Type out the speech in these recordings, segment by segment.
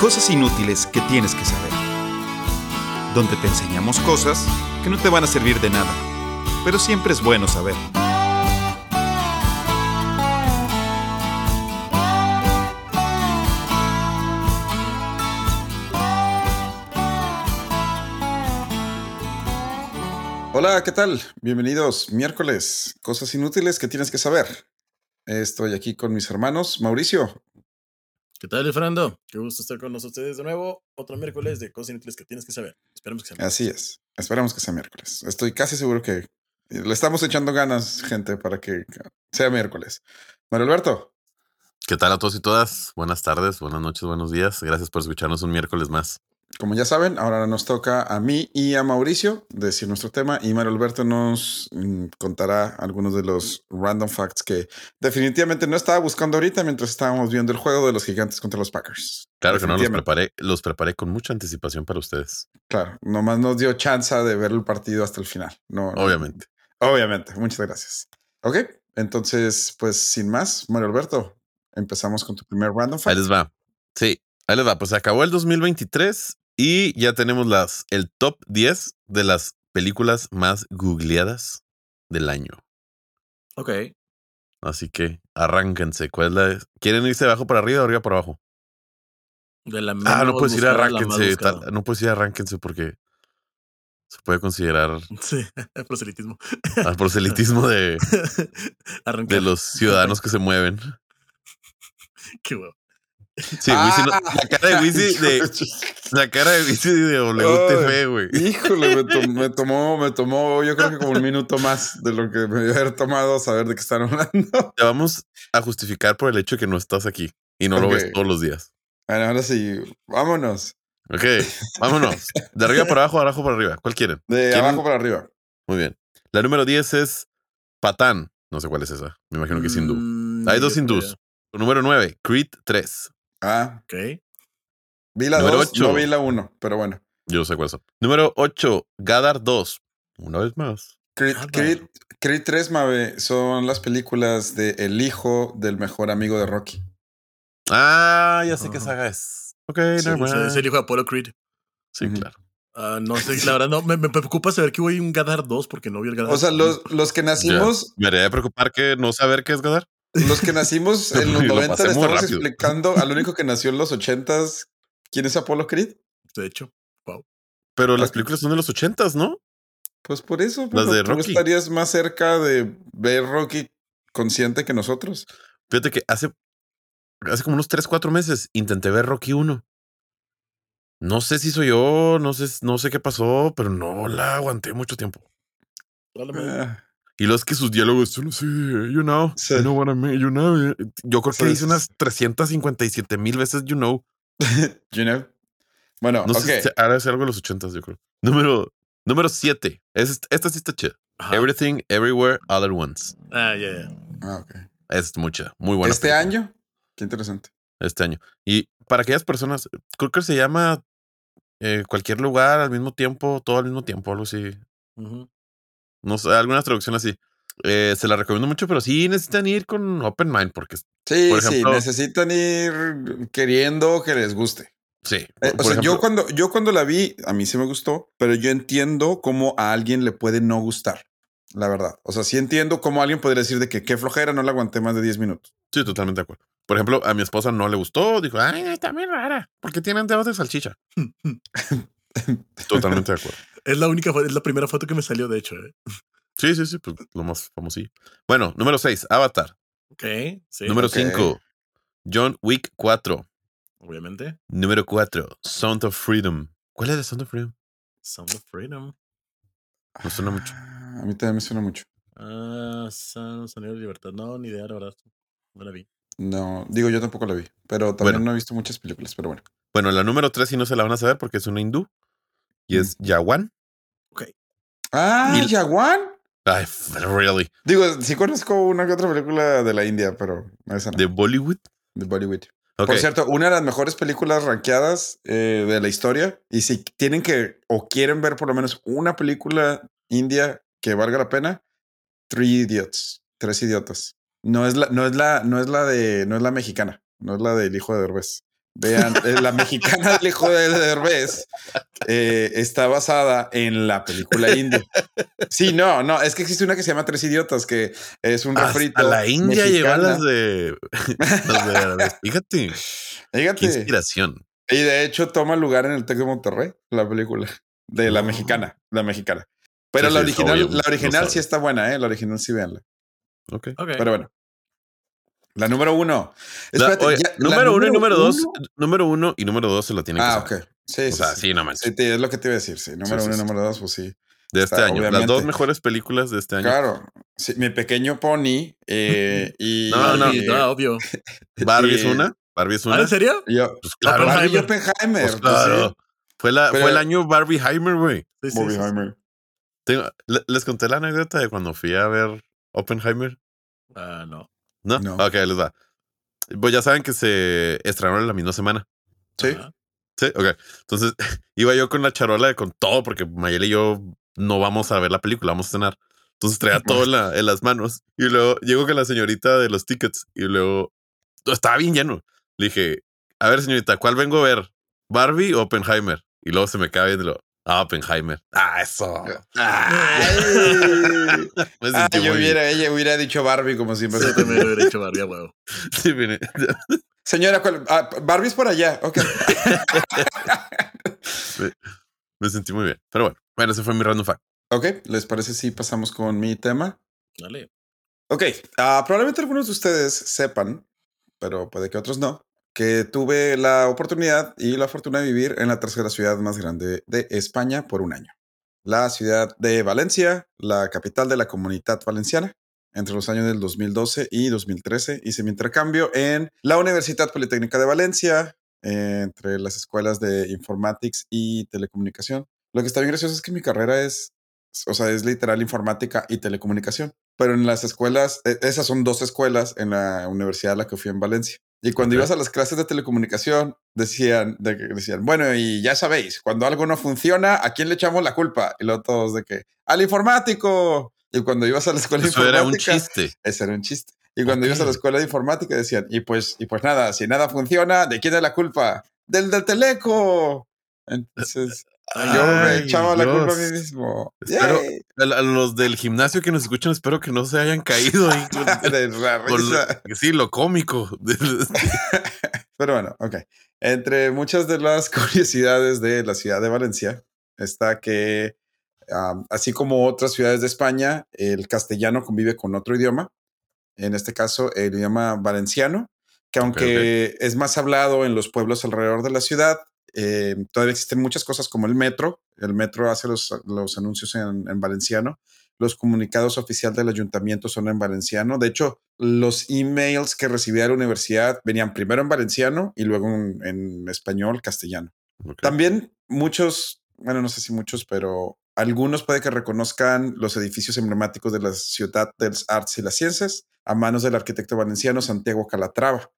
Cosas inútiles que tienes que saber. Donde te enseñamos cosas que no te van a servir de nada, pero siempre es bueno saber. Hola, ¿qué tal? Bienvenidos. Miércoles, cosas inútiles que tienes que saber. Estoy aquí con mis hermanos. Mauricio, ¿Qué tal, Fernando? Qué gusto estar con ustedes de nuevo. Otro miércoles de cosas inútiles que tienes que saber. Esperemos que sea miércoles. Así es. Esperamos que sea miércoles. Estoy casi seguro que le estamos echando ganas, gente, para que sea miércoles. Mario Alberto. ¿Qué tal a todos y todas? Buenas tardes, buenas noches, buenos días. Gracias por escucharnos un miércoles más. Como ya saben, ahora nos toca a mí y a Mauricio decir nuestro tema y Mario Alberto nos mm, contará algunos de los random facts que definitivamente no estaba buscando ahorita mientras estábamos viendo el juego de los gigantes contra los Packers. Claro que no los preparé, los preparé con mucha anticipación para ustedes. Claro, nomás nos dio chance de ver el partido hasta el final. No, no- Obviamente. Obviamente, muchas gracias. Ok, entonces, pues sin más, Mario Alberto, empezamos con tu primer random Ahí fact. les va. Sí, ahí les va. Pues se acabó el 2023 y ya tenemos las, el top 10 de las películas más googleadas del año. Ok. Así que arránquense. ¿Cuál es la? ¿Quieren irse de abajo para arriba o arriba para abajo? De la Ah, no puedes ir arránquense. tal- no puedes ir arránquense porque se puede considerar Sí, proselitismo. al proselitismo de, de los ciudadanos que se mueven. Qué huevo. Sí, Wisi no- la cara de Wisi de, la cara de Wisi de WTF, güey. Híjole, me, to- me tomó, me tomó, yo creo que como un minuto más de lo que me debió haber tomado saber de qué están hablando. Te vamos a justificar por el hecho de que no estás aquí y no lo ves todos los días. Bueno, ahora sí, vámonos. Ok, vámonos. De arriba para abajo, de abajo para arriba. ¿Cuál quieren? De ¿Quieren? abajo para arriba. Muy bien. La número 10 es Patán. No sé cuál es esa. Me imagino que es hindú. Mm, Hay dos hindús. Número 9, Creed 3. Ah, Ok. vi la Número 2, ocho. no vi la 1, pero bueno. Yo no sé cuáles son. Número 8, Gadar 2. Una vez más. Creed, Creed. Creed 3, Mabe, son las películas de el hijo del mejor amigo de Rocky. Ah, ya sé qué Ajá. saga es. Ok, Sí, es, mind. es el hijo de Apollo Creed. Sí, claro. Ah, no sé, la verdad, no. Me, me preocupa saber que voy a un Gadar 2 porque no vi el Gadar. O sea, los, los que nacimos, Me haría preocupar que no saber qué es Gadar. Los que nacimos en los Lo 90 pasé le estamos rápido. explicando al único que nació en los 80s. ¿Quién es Apollo Creed? De hecho. Pero las películas son de los 80 ¿no? Pues por eso, Las pero de tú Rocky. estarías más cerca de ver Rocky consciente que nosotros. Fíjate que hace, hace como unos 3, 4 meses intenté ver Rocky 1. No sé si soy yo, no sé, no sé qué pasó, pero no la aguanté mucho tiempo. Ah, Y lo es que sus diálogos son así, you know, Sí. you know what I mean, you know. Yo creo que Sí, sí, unas 357 mil veces, you know. you know. Bueno, No ok. sé si ahora es algo de los 80, yo creo. Número, número 7. Es, esta sí está chida. Everything, Everywhere, All at Once. Ah, ya, ya. Ah, ok. Es mucha, muy buena. ¿Este película. año? Qué interesante. Este año. Y para aquellas personas, creo que se llama eh, cualquier lugar al mismo tiempo, todo al mismo tiempo, algo así. No sé, alguna traducción así. Eh, se la recomiendo mucho, pero sí necesitan ir con open mind, porque Sí, Por sí, ejemplo- necesitan ir queriendo que les guste. sí. Eh, o sea, yo cuando, yo cuando la vi, a mí sí me gustó, pero yo entiendo cómo a alguien le puede no gustar. La verdad. O sea, sí entiendo cómo alguien podría decir de que qué flojera, no la aguanté más de 10 minutos. Sí, totalmente de acuerdo. Por ejemplo, a mi esposa no le gustó, dijo, ay, está bien rara, porque tienen dedos de salchicha. Totalmente de acuerdo. Es la única, es la primera foto que me salió, de hecho. eh. Sí, sí, sí, pues lo más famoso. Bueno, número 6, Avatar. Ok, sí. número ok. 5, John Wick 4. Obviamente. Número 4, Sound of Freedom. ¿Cuál es el Sound of Freedom? Sound of Freedom. Me suena mucho. Ah, A mí también me suena mucho. Ah, Sound Sonido de Libertad. No, ni idea, la verdad. No la vi. No, digo, yo tampoco la vi, pero también Bueno. no he visto muchas películas, pero bueno. Bueno, la número 3 sí no se la van a saber porque es una hindú. Y es Yawan. Ah, Mil- Yaguán. Ay, really. Digo, sí conozco una que otra película de la India, pero esa no. De Bollywood. De Bollywood. Por cierto, una de las mejores películas rankeadas eh, de la historia. Y si tienen que o quieren ver por lo menos una película india que valga la pena, Three Idiots, Tres Idiotas. No es la, no es la, no es la de, no es la mexicana, no es la del hijo de Derbez. Vean, eh, la mexicana del hijo de Derbez eh, está basada en la película india. Sí, no, no, es que existe una que se llama Tres Idiotas, que es un refrito. A la India llevan las de. las de Derbez. Fíjate. Qué Fíjate. inspiración. Y de hecho toma lugar en el Tec de Monterrey, la película de la No. mexicana, la mexicana. Pero Sí, la sí, original, obvio, la original sí está buena, ¿eh? La original sí véanla. Ok. Ok. Pero bueno. La número uno. La- Espérate, oye, ya- la número uno y número dos. uno- Número uno y número dos se lo tienen que Ah, ok. Sí, O sí, sea, sí. sí, no manches. Sí, es lo que te iba a decir. Sí, número sí, uno y número dos, pues sí. De este está, año. Las dos mejores películas de este año. Claro. Sí, mi pequeño pony eh, y. No, no. No, obvio. Barbie es una. Barbie es ¿Ah, una. ¿En serio? yo- Pues claro. Barbie Oppenheimer. Pues pues sí. claro. Fue, la, Pero- fue el año Barbie Heimer, güey. Oppenheimer. Tengo- le- les conté la anécdota de cuando fui a ver Oppenheimer. Ah, no. ¿No? No. Ok, les va. Pues ya saben que se estrenaron la misma semana. Sí. Ajá. Sí, ok. Entonces iba yo con la charola de con todo, porque Mayel y yo no vamos a ver la película, vamos a cenar. Entonces traía todo en, la- en las manos. Y luego llego con la señorita de los tickets y luego estaba bien lleno. Le dije, a ver, señorita, ¿cuál vengo a ver? ¿Barbie o Oppenheimer? Y luego se me cae y lo, ah, Oppenheimer. Ah, eso. Ay. Me Ah, sentí yo muy hubiera, ella hubiera dicho Barbie como siempre. Sí, también lo hubiera hecho Barbie a huevo. Sí, mire. Señora, ¿cuál? Ah, Barbie es por allá. Ok. me, me sentí muy bien. Pero bueno, bueno, ese fue mi random fact. Ok, ¿les parece si pasamos con mi tema? Dale. Ok, ah, probablemente algunos de ustedes sepan, pero puede que otros no, que tuve la oportunidad y la fortuna de vivir en la tercera ciudad más grande de España por un año. La ciudad de Valencia, la capital de la comunidad valenciana. Entre los años del 2012 y 2013 hice mi intercambio en la Universidad Politécnica de Valencia, entre las escuelas de Informatics y Telecomunicación. Lo que está bien gracioso es que mi carrera es, o sea, es literal informática y telecomunicación. Pero en las escuelas, e- esas son dos escuelas en la universidad a la que fui en Valencia. Y cuando ibas a las clases de telecomunicación, decían, de decían, bueno, y ya sabéis, cuando algo no funciona, ¿a quién le echamos la culpa? Y luego todos de que, al informático. Y cuando ibas a la escuela de Eso era un informática, chiste. ese era un chiste. Y cuando ibas a la escuela de informática decían, y pues, y pues nada, si nada funciona, ¿de quién es la culpa? Del del teleco. Entonces, yo me echaba la culpa a mí mismo. Espero-. A, a los del gimnasio que nos escuchan, espero que no se hayan caído ahí. con- De la lo- risa. sí, lo cómico. Pero bueno, ok. Entre muchas de las curiosidades de la ciudad de Valencia está que, así como otras ciudades de España, el castellano convive con otro idioma. En este caso, el idioma valenciano, que aunque es más hablado en los pueblos alrededor de la ciudad, eh, todavía existen muchas cosas como el metro. El metro hace los, los anuncios en, en valenciano. Los comunicados oficiales del ayuntamiento son en valenciano. De hecho, los emails que recibía la universidad venían primero en valenciano y luego en, en español, castellano. También muchos, bueno, no sé si muchos, pero algunos puede que reconozcan los edificios emblemáticos de la Ciudad de las Artes y las Ciencias a manos del arquitecto valenciano Santiago Calatrava.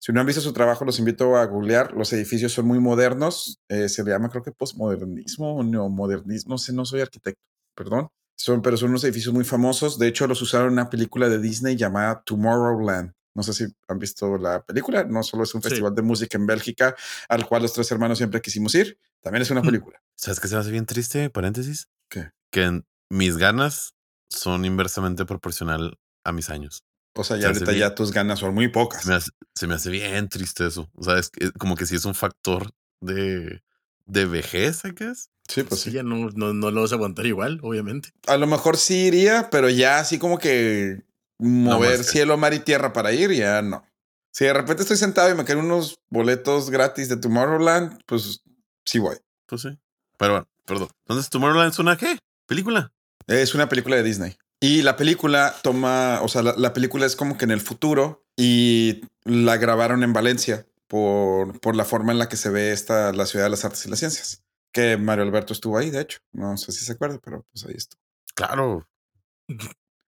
Si no han visto su trabajo, los invito a googlear. Los edificios son muy modernos. eh, se le llama, creo que postmodernismo o neomodernismo. No sé, no soy arquitecto, perdón. Son, pero son unos edificios muy famosos. De hecho, los usaron en una película de Disney llamada Tomorrowland. No sé si han visto la película. No solo es un Sí. festival de música en Bélgica al cual los tres hermanos siempre quisimos ir. También es una Mm. película. ¿Sabes qué se me hace bien triste? Paréntesis. ¿Qué? Que mis ganas son inversamente proporcional a mis años. O sea, Se ya hace ahorita bien. ya tus ganas son muy pocas. Se me hace, se me hace bien triste eso. O sea, es, que- como que sí es un factor de, de vejez, I guess. Sí, pues Sí, sí. ya no, no, no lo vas a aguantar igual, obviamente. A lo mejor sí iría, pero ya así como que mover cielo, mar y tierra para ir, ya no. Si de repente estoy sentado y me caen unos boletos gratis de Tomorrowland, pues sí voy. Pues sí. Pero bueno, perdón. Entonces, Tomorrowland es una qué? ¿Película? Es una película de Disney. Y la película toma, o sea, la, la película es como que en el futuro y la grabaron en Valencia por, por la forma en la que se ve esta, la ciudad de las artes y las ciencias. Que Mario Alberto estuvo ahí, de hecho. No sé si se acuerda, pero pues ahí estuvo. Claro.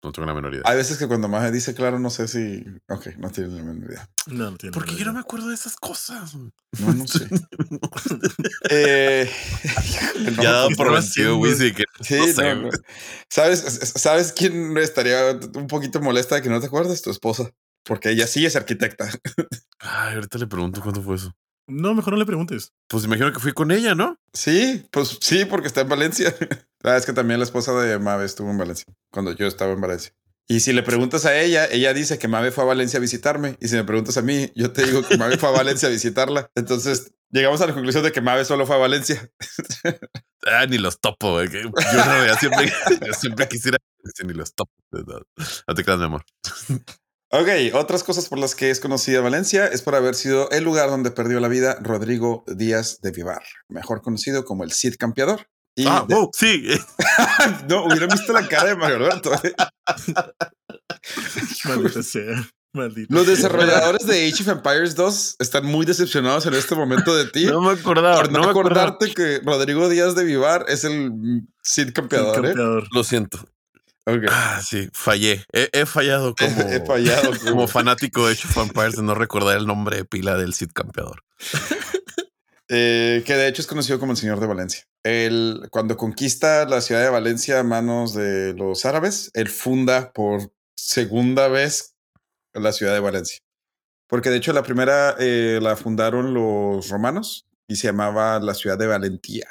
No tengo la menor idea. Hay veces que cuando más dice claro, no sé si. Ok, no tiene la menor idea. No, no tiene ¿Por qué nada yo no me acuerdo de esas cosas? No, no sé. Eh, no ya dado por vencido, sí que- Sí, no sé. ¿Sabes, ¿Sabes quién estaría un poquito molesta de que no te acuerdes? Tu esposa. Porque ella sí es arquitecta. Ay, ahorita le pregunto cuánto fue eso. No, mejor no le preguntes. Pues imagino que fui con ella, ¿no? Sí, pues sí, porque está en Valencia. Ah, es que también la esposa de Mabe estuvo en Valencia cuando yo estaba en Valencia. Y si le preguntas a ella, ella dice que Mabe fue a Valencia a visitarme. Y si me preguntas a mí, yo te digo que Mabe fue a Valencia a visitarla. Entonces llegamos a la conclusión de que Mabe solo fue a Valencia. Ah, ni los topo. güey, Yo no, ya siempre, yo siempre quisiera decir ni los topo. No, no te creas, mi amor. Ok, otras cosas por las que es conocida Valencia es por haber sido el lugar donde perdió la vida Rodrigo Díaz de Vivar, mejor conocido como el Cid Campeador. Y Ah, de- wow, sí. no, hubiera visto la cara de Mario Alberto. ¿eh? Maldita sea. Maldita. Los sea. desarrolladores de Age of Empires 2 están muy decepcionados en este momento de ti No me acordaba. por no, no me acordaba. acordarte que Rodrigo Díaz de Vivar es el Cid Campeador. ¿eh? Campeador. Lo siento. Ok. Ah, sí, fallé. He, he fallado como, He fallado. como fanático de Age of Empires de no recordar el nombre de pila del Cid Campeador. Eh, que de hecho es conocido como el Señor de Valencia. Él, cuando conquista la ciudad de Valencia a manos de los árabes, él funda por segunda vez la ciudad de Valencia. Porque de hecho la primera eh, la fundaron los romanos y se llamaba la ciudad de Valentía.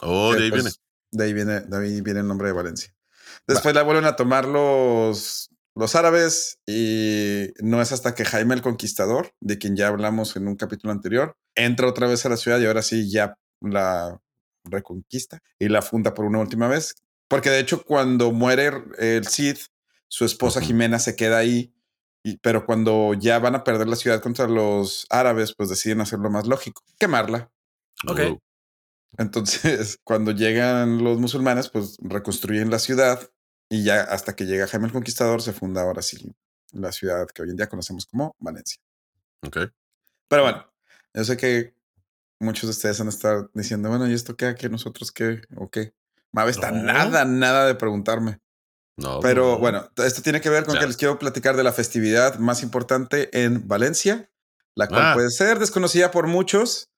Oh, de ahí pues, viene. De ahí viene, de ahí viene el nombre de Valencia. Después la vuelven a tomar los, los árabes y no es hasta que Jaime el Conquistador, de quien ya hablamos en un capítulo anterior, entra otra vez a la ciudad y ahora sí ya la reconquista y la funda por una última vez. Porque de hecho cuando muere el Cid, su esposa. Jimena se queda ahí, y, pero cuando ya van a perder la ciudad contra los árabes, pues deciden hacerlo más lógico, quemarla. Ok. Entonces, cuando llegan los musulmanes, pues reconstruyen la ciudad y ya hasta que llega Jaime el Conquistador se funda ahora sí la ciudad que hoy en día conocemos como Valencia. ok. Pero bueno, yo sé que muchos de ustedes van a estar diciendo, bueno, ¿y esto qué? ¿Qué nosotros qué? ¿O qué? Mabe está No. nada, nada de preguntarme. No, Pero no. bueno, esto tiene que ver con Ya. que les quiero platicar de la festividad más importante en Valencia, la cual Ah. puede ser desconocida por muchos,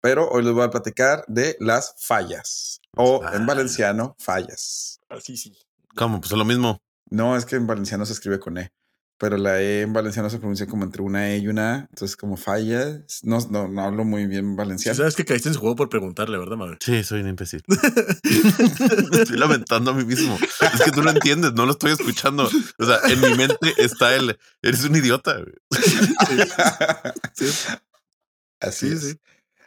pero hoy les voy a platicar de las fallas. O en Ah. valenciano, fallas. Así sí. ¿Cómo? Pues es lo mismo. No, es que en valenciano se escribe con E, pero la E en valenciano se pronuncia como entre una E y una A, entonces como fallas. No, no, no hablo muy bien valenciano. sabes que caíste en su juego por preguntarle, ¿verdad, madre? Sí, soy un imbécil. Me estoy lamentando a mí mismo. Es que tú no entiendes, no lo estoy escuchando. O sea, en mi mente está el. Eres un idiota. güey. Sí, Así sí, es. sí.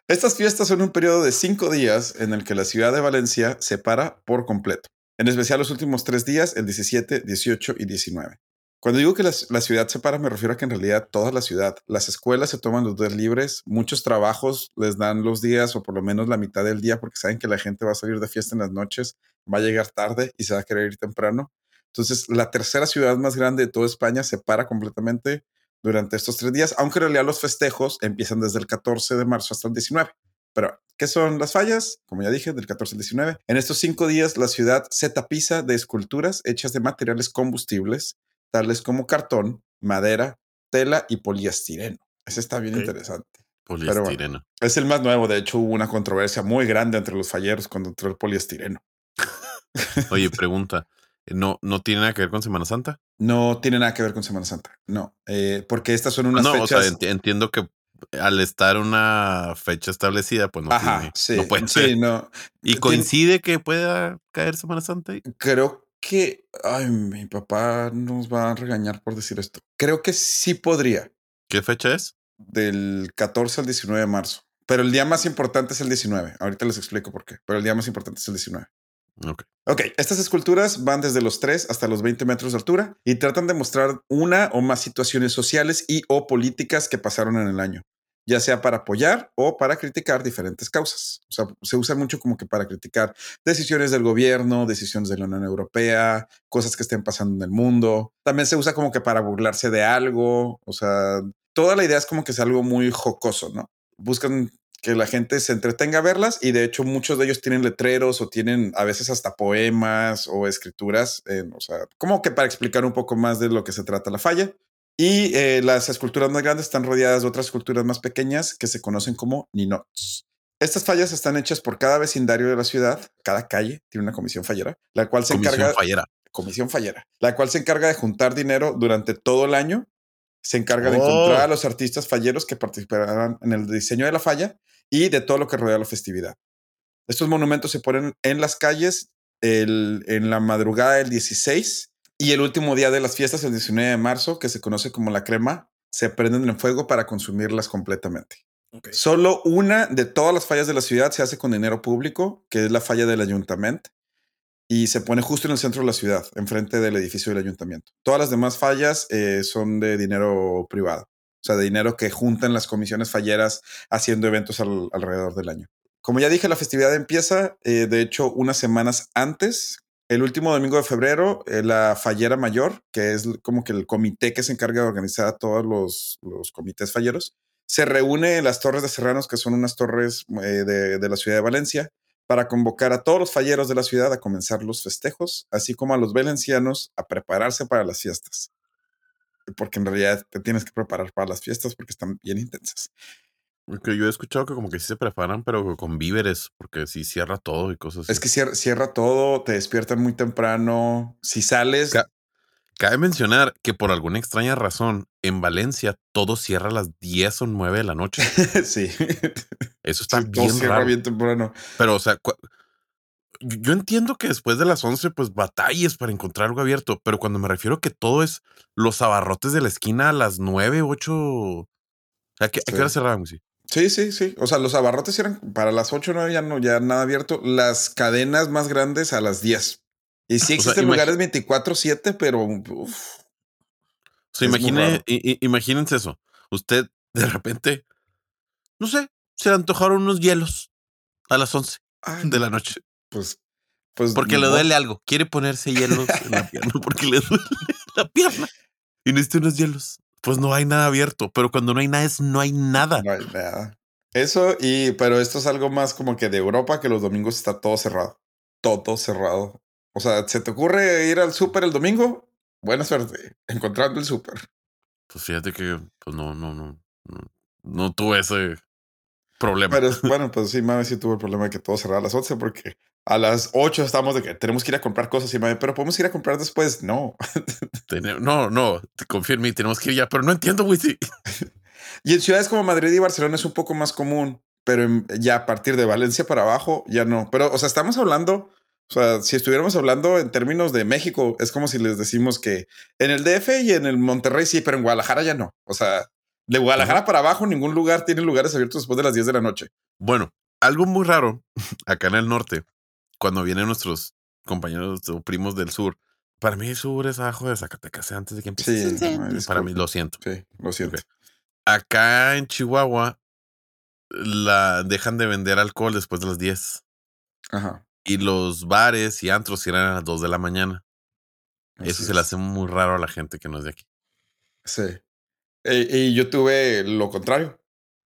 Estas fiestas son un periodo de cinco días en el que la ciudad de Valencia se para por completo. En especial los últimos tres días, el 17, 18 y 19. Cuando digo que la, ciudad se para, me refiero a que en realidad toda la ciudad, las escuelas se toman los días libres, muchos trabajos les dan los días o por lo menos la mitad del día porque saben que la gente va a salir de fiesta en las noches, va a llegar tarde y se va a querer ir temprano. Entonces, la tercera ciudad más grande de toda España se para completamente durante estos tres días, aunque en realidad los festejos empiezan desde el 14 de marzo hasta el 19. Pero, ¿qué son las fallas? Como ya dije, del 14 al 19. En estos cinco días, la ciudad se tapiza de esculturas hechas de materiales combustibles, tales como cartón, madera, tela y poliestireno. Ese está bien interesante. Poliestireno. Es el más nuevo. De hecho, hubo una controversia muy grande entre los falleros cuando entró el poliestireno. Oye, pregunta. ¿No, ¿No tiene nada que ver con Semana Santa? No tiene nada que ver con Semana Santa. No, eh, porque estas son unas no, o sea, entiendo que al estar una fecha establecida, pues no, Ajá, tiene, sí. no puede sí, ser. no. ¿Y Tien- coincide que pueda caer Semana Santa? Creo que. Ay, mi papá nos va a regañar por decir esto. Creo que sí podría. ¿Qué fecha es? Del 14 al 19 de marzo. Pero el día más importante es el 19. Ahorita les explico por qué. Pero el día más importante es el 19. Ok. Ok, estas esculturas van desde los 3 hasta los 20 metros de altura y tratan de mostrar una o más situaciones sociales y o políticas que pasaron en el año, ya sea para apoyar o para criticar diferentes causas. O sea, se usa mucho como que para criticar decisiones del gobierno, decisiones de la Unión Europea, cosas que estén pasando en el mundo. También se usa como que para burlarse de algo. O sea, toda la idea es como que es algo muy jocoso, ¿no? Buscan que la gente se entretenga a verlas y de hecho muchos de ellos tienen letreros o tienen a veces hasta poemas o escrituras, o sea, como que para explicar un poco más de lo que se trata la falla. Y eh, las esculturas más grandes están rodeadas de otras esculturas más pequeñas que se conocen como ninots. Estas fallas están hechas por cada vecindario de la ciudad, cada calle tiene una comisión fallera, la cual se Comisión encarga fallera. comisión fallera, la cual se encarga de juntar dinero durante todo el año se encarga de Oh. encontrar a los artistas falleros que participarán en el diseño de la falla y de todo lo que rodea la festividad. Estos monumentos se ponen en las calles el- en la madrugada del 16 y el último día de las fiestas, el 19 de marzo, que se conoce como la crema, se prenden en fuego para consumirlas completamente. Solo una de todas las fallas de la ciudad se hace con dinero público, que es la falla del ayuntamiento, y se pone justo en el centro de la ciudad, enfrente del edificio del ayuntamiento. Todas las demás fallas eh, son de dinero privado, o sea, de dinero que juntan las comisiones falleras haciendo eventos al- alrededor del año. Como ya dije, la festividad empieza, eh, de hecho, unas semanas antes. El último domingo de febrero, eh, la fallera mayor, que es como que el comité que se encarga de organizar a todos los, los comités falleros, se reúne en las Torres de Serranos, que son unas torres eh, de, de la ciudad de Valencia, para convocar a todos los falleros de la ciudad a comenzar los festejos, así como a los valencianos a prepararse para las fiestas. Porque en realidad te tienes que preparar para las fiestas porque están bien intensas. Que yo he escuchado que como que sí se preparan, pero con víveres, porque sí cierra todo y cosas así. Es que cierra, cierra todo, te despiertan muy temprano. Si sales, Ca- Cabe mencionar que por alguna extraña razón, en Valencia todo cierra a las 10 o 9 de la noche. sí, Eso está Sí, todo bien cierra raro. bien temprano. Pero, o sea, yo entiendo que después de las 11, pues batalles para encontrar algo abierto, pero cuando me refiero que todo es los abarrotes de la esquina a las 9, 8. O sea, ¿a qué, a qué Sí. hora cerraban? güey? Sí, sí, sí. O sea, los abarrotes eran para las 8 o 9 ya no, ya nada abierto. Las cadenas más grandes a las 10. Y sí O sea, existen lugares 24-7, pero uf, O sea, Es muy imagine, imagínense eso. Usted de repente, no sé, se le antojaron unos hielos a las 11 ay, de la noche. pues, pues. Porque le duele algo. Quiere ponerse hielos en la pierna porque le duele la pierna. Y necesita unos hielos. Pues no hay nada abierto. Pero cuando no hay nada es no hay nada. No hay nada. Eso, y, pero esto es algo más como que de Europa, que los domingos está todo cerrado. Todo cerrado. O sea, ¿se te ocurre ir al súper el domingo? Buena suerte encontrando el súper. Pues fíjate que pues no, no, no, no, no tuve ese problema. Pero bueno, pues sí, mami, sí tuve el problema de que todo cerraba a las 11 porque a las 8 estamos de que tenemos que ir a comprar cosas y mami, pero podemos ir a comprar después. No. No, no, te confío en mí, tenemos que ir ya, pero no entiendo, güey. Sí. Y en ciudades como Madrid y Barcelona es un poco más común, pero ya a partir de Valencia para abajo ya no. Pero, o sea, estamos hablando, o sea, si estuviéramos hablando en términos de México, es como si les decimos que en el DF y en el Monterrey sí, pero en Guadalajara ya no. O sea, de Guadalajara para abajo ningún lugar tiene lugares abiertos después de las 10 de la noche. Bueno, algo muy raro acá en el norte, cuando vienen nuestros compañeros o primos del sur, para mí el sur es abajo de Zacatecas ¿eh? antes de que empiece. Sí, ay, para mí lo siento. Sí, lo siento. Acá en Chihuahua la dejan de vender alcohol después de las 10 Ajá. y los bares y antros cierran a las 2 de la mañana. Eso se le hace muy raro a la gente que no es de aquí. Sí. E- Y, yo tuve lo contrario,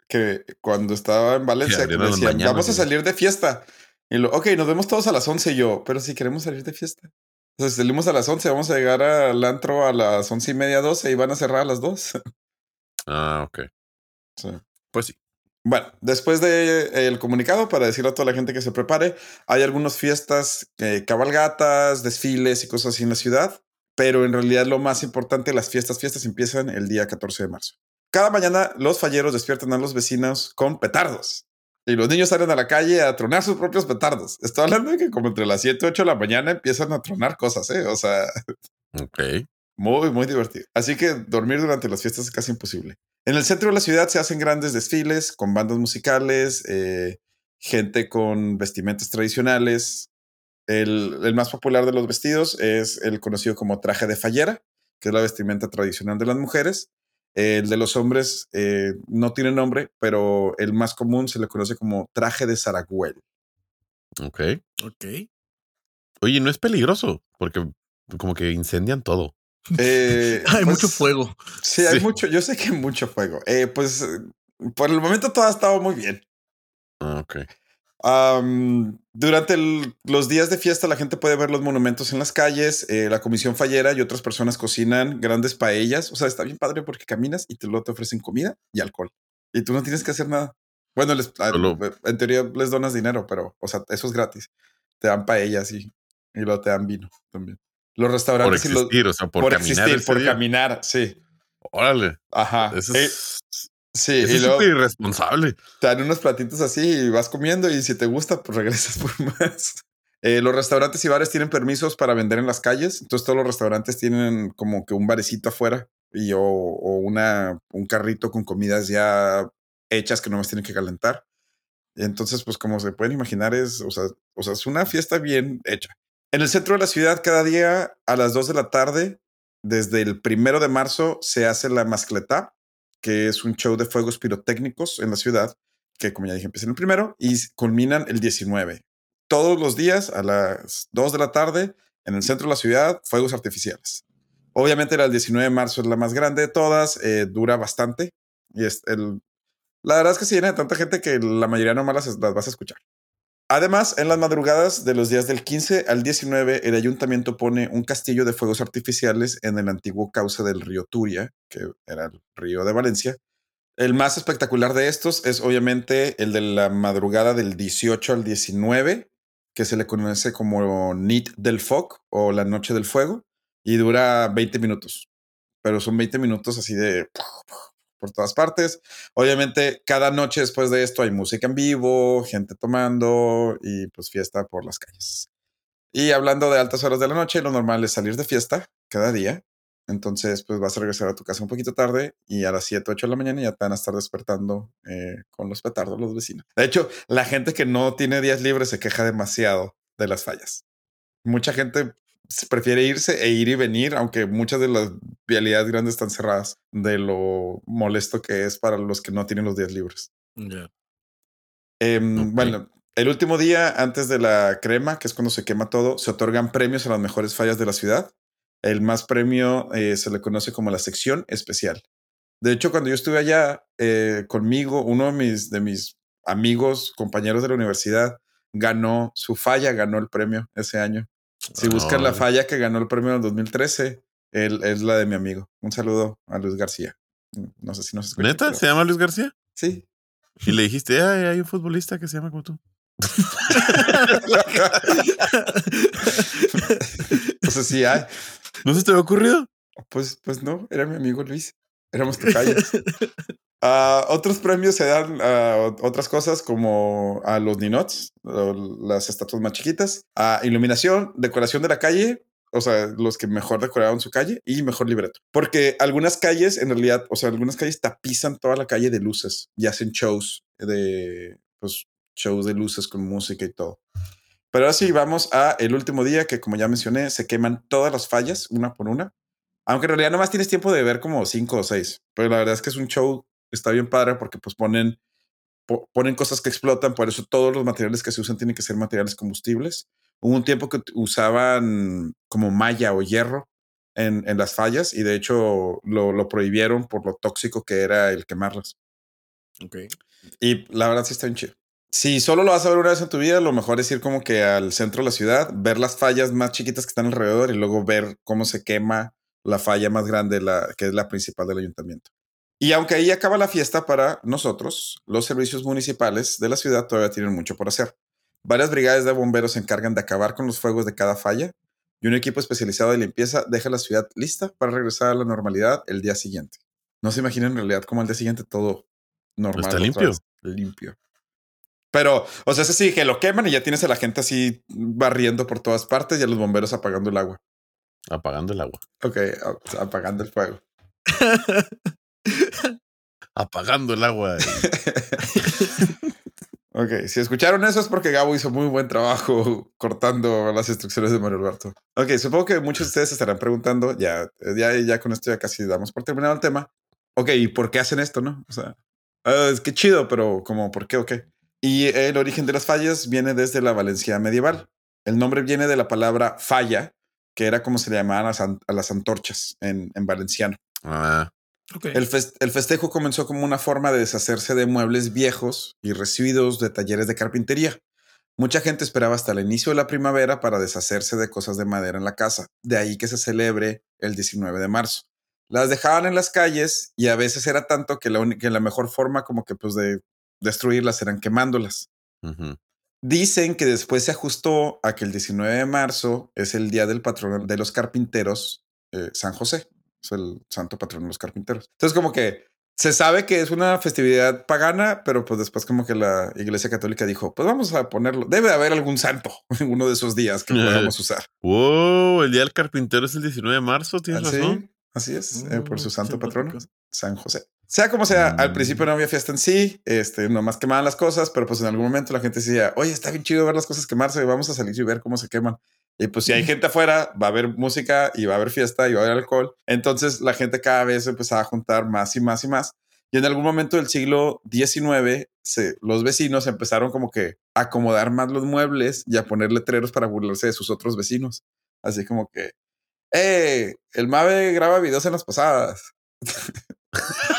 que cuando estaba en Valencia, que me decían, vamos a salir de fiesta. Y lo, ok, nos vemos todos a las 11 y yo, pero si queremos salir de fiesta. Entonces salimos a las 11, vamos a llegar al antro a las once y media, 12 y van a cerrar a las 2. Ah, ok. Sí. Pues sí. Bueno, después del comunicado, para decirle a toda la gente que se prepare, hay algunas fiestas, eh, cabalgatas, desfiles y cosas así en la ciudad, pero en realidad lo más importante, las fiestas, fiestas empiezan el día 14 de marzo. Cada mañana los falleros despiertan a los vecinos con petardos y los niños salen a la calle a tronar sus propios petardos. Estoy hablando de que como entre las 7 y 8 de la mañana empiezan a tronar cosas, ¿eh? O sea, Ok. muy, muy divertido. Así que dormir durante las fiestas es casi imposible. En el centro de la ciudad se hacen grandes desfiles con bandas musicales, eh, gente con vestimentas tradicionales. El, el más popular de los vestidos es el conocido como traje de fallera, que es la vestimenta tradicional de las mujeres. El de los hombres eh, no tiene nombre, pero el más común se le conoce como traje de Saragüel. Ok. Ok. Oye, no es peligroso, porque como que incendian todo. Eh, Hay pues, mucho fuego. Sí, hay Sí. mucho, yo sé que hay mucho fuego. Eh, pues por el momento todo ha estado muy bien. Ah, ok. Durante el- los días de fiesta la gente puede ver los monumentos en las calles, eh, la comisión fallera y otras personas cocinan grandes paellas. O sea, está bien padre porque caminas y te, lo te ofrecen comida y alcohol. Y tú no tienes que hacer nada. Bueno, les, ah, Solo- en teoría les donas dinero, pero, o sea, eso es gratis. Te dan paellas y, y luego te dan vino también. Los Por restaurantes y los... existir, o sea, por, por caminar. existir, por día. caminar, sí. Órale. Ajá. Eso Eh, es, sí, eso y es luego irresponsable. te dan unos platitos así y vas comiendo y si te gusta, pues regresas por más. Eh, los restaurantes y bares tienen permisos para vender en las calles, entonces todos los restaurantes tienen como que un barecito afuera y o, o una, un carrito con comidas ya hechas que nomás tienen que calentar. Entonces, pues como se pueden imaginar, es, o sea, o sea, es una fiesta bien hecha. En el centro de la ciudad, cada día a las 2 de la tarde, desde el primero de marzo, se hace la mascletá, que es un show de fuegos pirotécnicos en la ciudad, que como ya dije, empieza en el primero y culminan el 19. Todos los días a las 2 de la tarde, en el centro de la ciudad, fuegos artificiales. Obviamente la del 19 de marzo es la más grande de todas, eh, dura bastante y es el... La verdad es que se llena de tanta gente que la mayoría nomás las, las vas a escuchar. Además, en las madrugadas de los días del 15 al 19, el ayuntamiento pone un castillo de fuegos artificiales en el antiguo cauce del río Turia, que era el río de Valencia. El más espectacular de estos es obviamente el de la madrugada del 18 al 19, que se le conoce como Nit del Fog o la Noche del Fuego, y dura 20 minutos. Pero son 20 minutos así de por todas partes. Obviamente, cada noche después de esto hay música en vivo, gente tomando y pues fiesta por las calles. Y hablando de altas horas de la noche, lo normal es salir de fiesta cada día. Entonces, pues vas a regresar a tu casa un poquito tarde y a las 7, 8 de la mañana ya te van a estar despertando eh, con los petardos los vecinos. De hecho, la gente que no tiene días libres se queja demasiado de las fallas. Mucha gente prefiere irse e ir y venir, aunque muchas de las vialidades grandes están cerradas de lo molesto que es para los que no tienen los días libres. Em. Bueno, el último día antes de la crema, que es cuando se quema todo, se otorgan premios a las mejores fallas de la ciudad. El más premio eh, se le conoce como la sección especial. De hecho, cuando yo estuve allá, eh, conmigo, uno de mis, de mis amigos, compañeros de la universidad, ganó su falla, ganó el premio ese año. Si buscan la falla que ganó el premio en 2013, él, es la de mi amigo. Un saludo a Luis García. No sé si nos escucha. ¿Neta? pero- ¿Se llama Luis García? Sí. Y le dijiste, ay, hay un futbolista que se llama como tú. O sea, sí hay. ¿No se te había ocurrido? Pues, pues no, era mi amigo Luis. Éramos tocayos. Ah, otros premios se dan a ot- otras cosas como a los ninots, las estatuas más chiquitas, a iluminación, decoración de la calle, o sea, los que mejor decoraron su calle y mejor libreto. Porque algunas calles, en realidad, o sea, algunas calles tapizan toda la calle de luces y hacen shows de, pues, shows de luces con música y todo. Pero ahora sí, vamos a el último día que, como ya mencioné, se queman todas las fallas una por una. Aunque en realidad nomás tienes tiempo de ver como cinco o seis. Pero la verdad es que es un show, está bien padre porque pues ponen, po- ponen cosas que explotan. Por eso todos los materiales que se usan tienen que ser materiales combustibles. Hubo un tiempo que usaban como malla o hierro en, en las fallas y de hecho lo, lo prohibieron por lo tóxico que era el quemarlas. Ok. Y la verdad sí está bien chido. Si solo lo vas a ver una vez en tu vida, lo mejor es ir como que al centro de la ciudad, ver las fallas más chiquitas que están alrededor y luego ver cómo se quema la falla más grande, la, que es la principal del ayuntamiento. Y aunque ahí acaba la fiesta para nosotros, los servicios municipales de la ciudad todavía tienen mucho por hacer. Varias brigadas de bomberos se encargan de acabar con los fuegos de cada falla y un equipo especializado de limpieza deja la ciudad lista para regresar a la normalidad el día siguiente. No se imaginan en realidad cómo al día siguiente todo normal. Está limpio. limpio. Pero, o sea, es así que lo queman y ya tienes a la gente así barriendo por todas partes y a los bomberos apagando el agua. Apagando el agua. Ok, apagando el fuego. Apagando el agua. Ok, si escucharon eso es porque Gabo hizo muy buen trabajo cortando las instrucciones de Mario Alberto. Ok, supongo que muchos de ustedes se estarán preguntando, ya, ya, ya con esto ya casi damos por terminado el tema. Ok, ¿y por qué hacen esto, no? O sea, ah, es que chido, pero como, ¿por qué o qué? Y el origen de las fallas viene desde la Valencia medieval. El nombre viene de la palabra falla, que era como se le llamaban a las, an- a las antorchas en, en valenciano. Ah, El, el festejo comenzó como una forma de deshacerse de muebles viejos y residuos de talleres de carpintería. Mucha gente esperaba hasta el inicio de la primavera para deshacerse de cosas de madera en la casa. De ahí que se celebre el 19 de marzo. Las dejaban en las calles y a veces era tanto que la, que la mejor forma como que pues de destruirlas eran quemándolas. Dicen que después se ajustó a que el 19 de marzo es el día del patrón de los carpinteros, eh, San José. Es el santo patrón de los carpinteros. Entonces, como que se sabe que es una festividad pagana, pero pues después como que la Iglesia Católica dijo, pues vamos a ponerlo, debe haber algún santo en uno de esos días que podamos usar. Wow, el día del carpintero es el 19 de marzo, tienes razón. así es, eh, por su Mm, santo patrono. San José. Sea como sea, al Mm. principio no había fiesta en sí, este, nomás quemaban las cosas, pero pues en algún momento la gente decía, oye, está bien chido ver las cosas quemarse, vamos a salir y ver cómo se queman. Y pues si hay gente afuera, va a haber música y va a haber fiesta y va a haber alcohol. Entonces la gente cada vez empezaba a juntar más y más y más. Y en algún momento del siglo XIX, se- los vecinos empezaron como que a acomodar más los muebles y a poner letreros para burlarse de sus otros vecinos. Así como que, ¡eh! El Mave graba videos en las pasadas.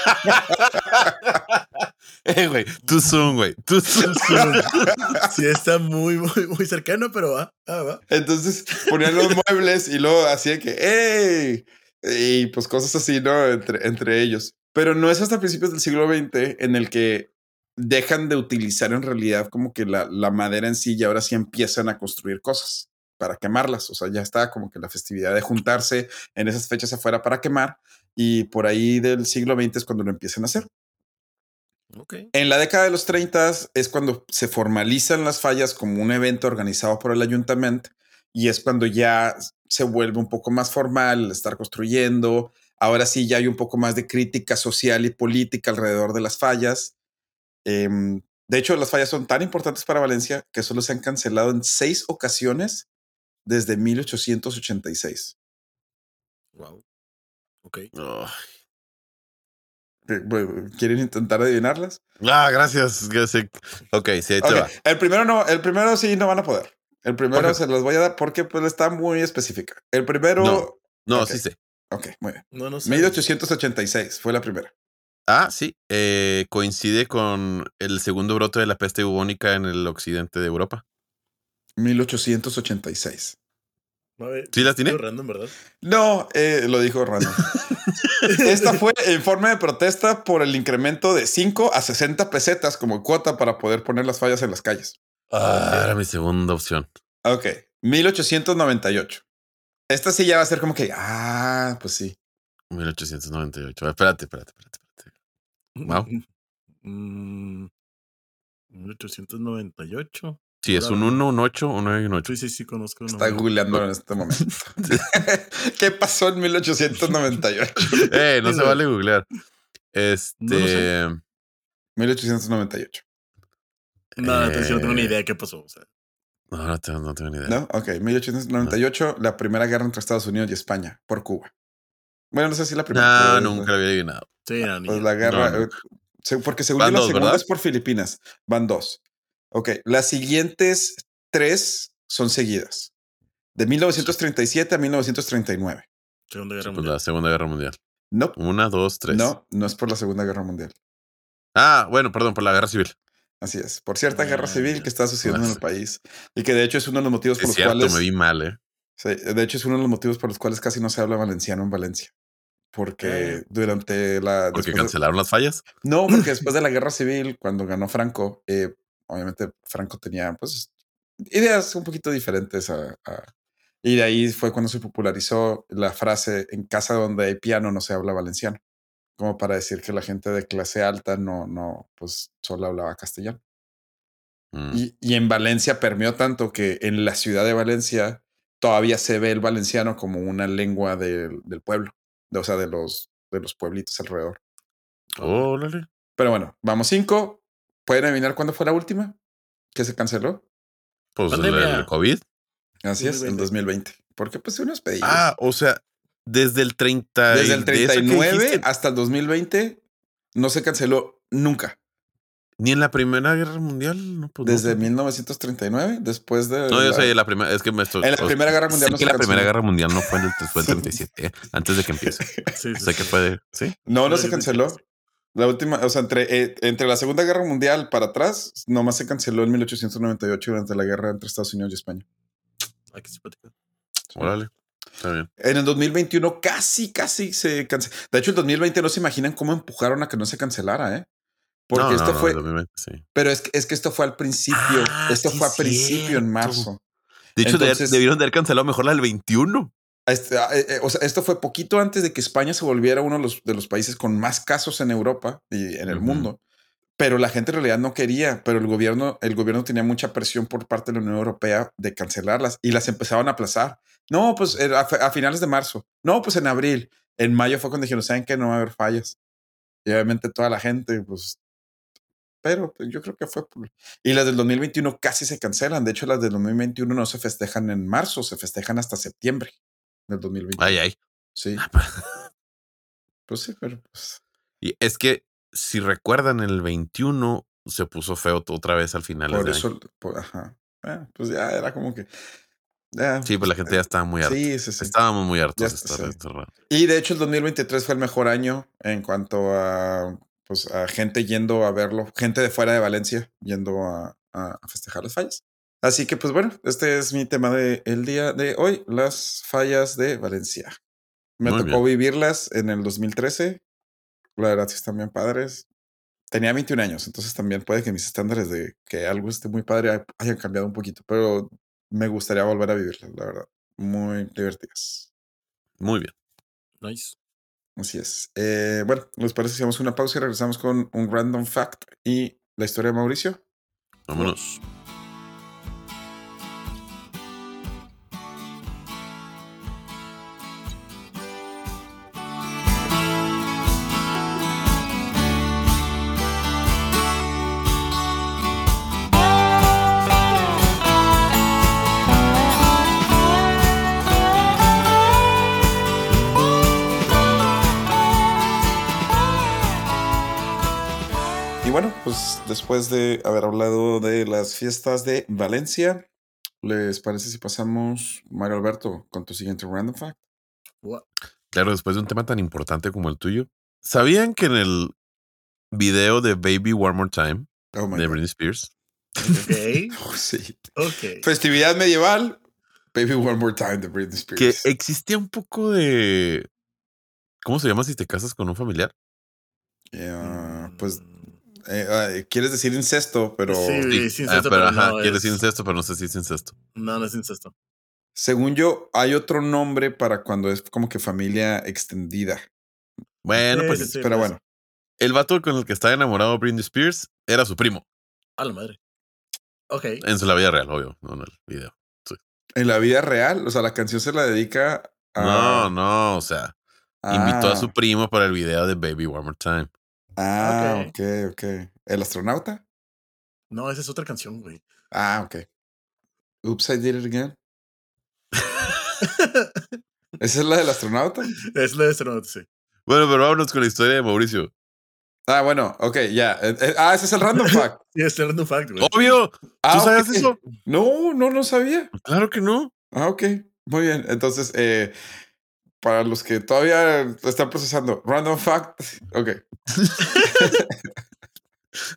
eh, güey, tú zoom, güey. Tú zoom. Sí, está muy, muy, muy cercano, pero va, ah, va. Entonces ponían los muebles y luego de que, ¡ey! Y pues cosas así, ¿no? Entre, entre ellos. Pero no es hasta principios del siglo XX en el que dejan de utilizar en realidad como que la, la madera en sí y ahora sí empiezan a construir cosas para quemarlas. O sea, ya está como que la festividad de juntarse en esas fechas afuera para quemar y por ahí del siglo XX es cuando lo empiezan a hacer. Ok. En la década de los 30 es cuando se formalizan las fallas como un evento organizado por el ayuntamiento y es cuando ya se vuelve un poco más formal el estar construyendo. Ahora sí ya hay un poco más de crítica social y política alrededor de las fallas. Em, de hecho, las fallas son tan importantes para Valencia que solo se han cancelado en seis ocasiones desde 1886. Wow. Ok. Oh. Eh, ¿Quieren intentar adivinarlas? Ah, gracias. Ok, sí, ahí te va. El primero no, el primero sí no van a poder. El primero se los voy a dar porque pues está muy específica. El primero, No. Sí sé. ok, muy bien. No, no sé. 1886 fue la primera. Ah, sí. eh, coincide con el segundo brote de la peste bubónica en el occidente de Europa. 1886. ¿Sí las tiene? random, ¿verdad? No, eh, lo dijo Randall. Esta fue en forma de protesta por el incremento de 5 a 60 pesetas como cuota para poder poner las fallas en las calles. Ah, era mi segunda opción. Ok, 1898. Esta sí ya va a ser como que, ah, pues sí. 1898. A ver, Espérate, espérate, espérate. espérate. Wow. Mm, 1898. Sí, es un 1, un 8, un 9 y un 8. Sí, sí, sí, conozco. Está googleando en este momento. ¿Qué pasó en 1898? Eh, no se vale googlear. Este. No lo sé. 1898. No, entonces yo no tengo ni Eh, idea de qué pasó. O sea, No, no tengo, no tengo ni idea. ¿No? Ok, 1898, la primera guerra entre Estados Unidos y España por Cuba. Bueno, no sé si la primera. No, pero- nunca lo había adivinado. sí, no, ni Pues la guerra. No, no. eh, porque según yo, la dos, segunda ¿verdad? es por Filipinas. Van dos. Ok, las siguientes tres son seguidas. De 1937 a 1939. Segunda Guerra Mundial. la Segunda Guerra Mundial. No, Una, dos, tres. no, no es por la Segunda Guerra Mundial. Ah, bueno, perdón, por la Guerra Civil. Así es, por cierta guerra Ah, civil que está sucediendo en el país y que de hecho es uno de los motivos por Es los cierto, cuales me vi mal, ¿eh? Sí, de hecho es uno de los motivos por los cuales casi no se habla valenciano en Valencia. Porque Eh. durante la... Porque de- cancelaron las fallas. no, porque después de la guerra civil, cuando ganó Franco, eh, obviamente Franco tenía pues ideas un poquito diferentes a, a- Y de ahí fue cuando se popularizó la frase, en casa donde hay piano no se habla valenciano. Como para decir que la gente de clase alta no, no, pues solo hablaba castellano. Mm. Y, y en Valencia permeó tanto que en la ciudad de Valencia todavía se ve el valenciano como una lengua del, del pueblo, de- o sea, de los, de los pueblitos alrededor. Órale. Pero bueno, vamos cinco. ¿Pueden adivinar cuándo fue la última que se canceló? Pues el, Pandemia. el COVID. Así es, el 2020. 2020. Porque pues unos pedidos. Ah, o sea, desde el 30. Desde el de eso que 39 dijiste, hasta el 2020 no se canceló nunca. Ni en la Primera Guerra Mundial. No, pues no Desde fue. 1939, después de... No, yo la- sé, la primera. Es que me estoy. En la o sea, Primera Guerra Mundial sé no que se la Primera canceló. Guerra Mundial no fue en el, fue el 37, ¿eh? antes de que empiece. Sí, sí, Sé que sí. fue de. Sí. No, no se sí, canceló. La última, o sea, entre, eh, entre la Segunda Guerra Mundial para atrás, nomás se canceló en 1898 durante la guerra entre Estados Unidos y España. Ah, qué simpático. Órale. Está bien. En el 2021 casi, casi se canceló. De hecho, el 2020 no se imaginan cómo empujaron a que no se cancelara, ¿eh? Porque No, esto no, fue, 2020, sí. pero es que, es que esto fue al principio, Ah, esto sí, fue a principio en marzo. De hecho, Entonces- debieron de haber cancelado mejor la del 21. Este, eh, eh, o sea, esto fue poquito antes de que España se volviera uno de los, de los países con más casos en Europa y en el Ujú. mundo. Pero la gente en realidad no quería, pero el gobierno, el gobierno tenía mucha presión por parte de la Unión Europea de cancelarlas y las empezaban a aplazar. No, pues a finales de marzo. No, pues en abril. En mayo fue cuando dijeron, ¿saben que No va a haber fallas. Y obviamente toda la gente, pues... Pero pues, yo creo que fue... por- Y las del 2021 casi se cancelan. De hecho, las del 2021 no se festejan en marzo, se festejan hasta septiembre del 2021. Ay, ay. Sí, pues sí, pero pues... Y es que si recuerdan, el 21 se puso feo otra vez al final. Por eso, por- ajá. Bueno, pues ya era como que... ya, Sí, pues la gente ya estaba muy harta. Sí, sí, sí. Estábamos muy hartos Ya de estar. Y de hecho el 2023 fue el mejor año en cuanto a, pues, a gente yendo a verlo, gente de fuera de Valencia yendo a- a festejar las fallas. Así que pues bueno, este es mi tema del el día de hoy, las fallas de Valencia. Me Muy tocó vivirlas en el 2013. La verdad sí están bien padres. Tenía 21 años, entonces también puede que mis estándares de que algo esté muy padre hay- hayan cambiado un poquito, pero me gustaría volver a vivirlas, la verdad. Muy divertidas. Muy bien. Nice. Así es. Eh, bueno, ¿les parece si hacemos una pausa y regresamos con un random fact y la historia de Mauricio? Vámonos. Después de haber hablado de las fiestas de Valencia, ¿les parece si pasamos, Mario Alberto, con tu siguiente random fact? What? Claro, después de un tema tan importante como el tuyo. ¿Sabían que en el video de Baby One More Time Oh de God. Britney Spears. Oh, sí. Festividad medieval, Baby One More Time de Britney que Spears. existía un poco de. ¿Cómo se llama si te casas con un familiar? Yeah, pues, Mm, eh, ah, quieres decir incesto, pero Sí, Sí, es ah, pero pero ajá, no quiere decir es- incesto, pero no sé si es incesto. No, no es incesto. según yo, hay otro nombre para cuando es como que familia extendida. Bueno, Sí, pues sí, sí. pero pues. bueno, el vato con el que estaba enamorado Britney Spears era su primo. A la madre. Ok. En su la vida real, obvio, no en el video. en la vida real, o sea, la canción se la dedica a. No, no, o sea, invitó a su Ah, primo para el video de Baby One More Time. Ah, Ok. ok, ok. ¿El astronauta? No, esa es otra canción, güey. Ah, ok. Oops, I did it again. ¿Esa es la del astronauta? es la de astronauta, sí. Bueno, pero vámonos con la historia de Mauricio. Ah, bueno, ok, ya. Eh, eh, ah, ese es el random fact. Sí, es el random fact, güey. Obvio, Ah, ¿tú ok. eso? No, no, no sabía. Claro que no. Ah, ok. Muy bien. Entonces, eh, para los que todavía están procesando, random fact. Ok.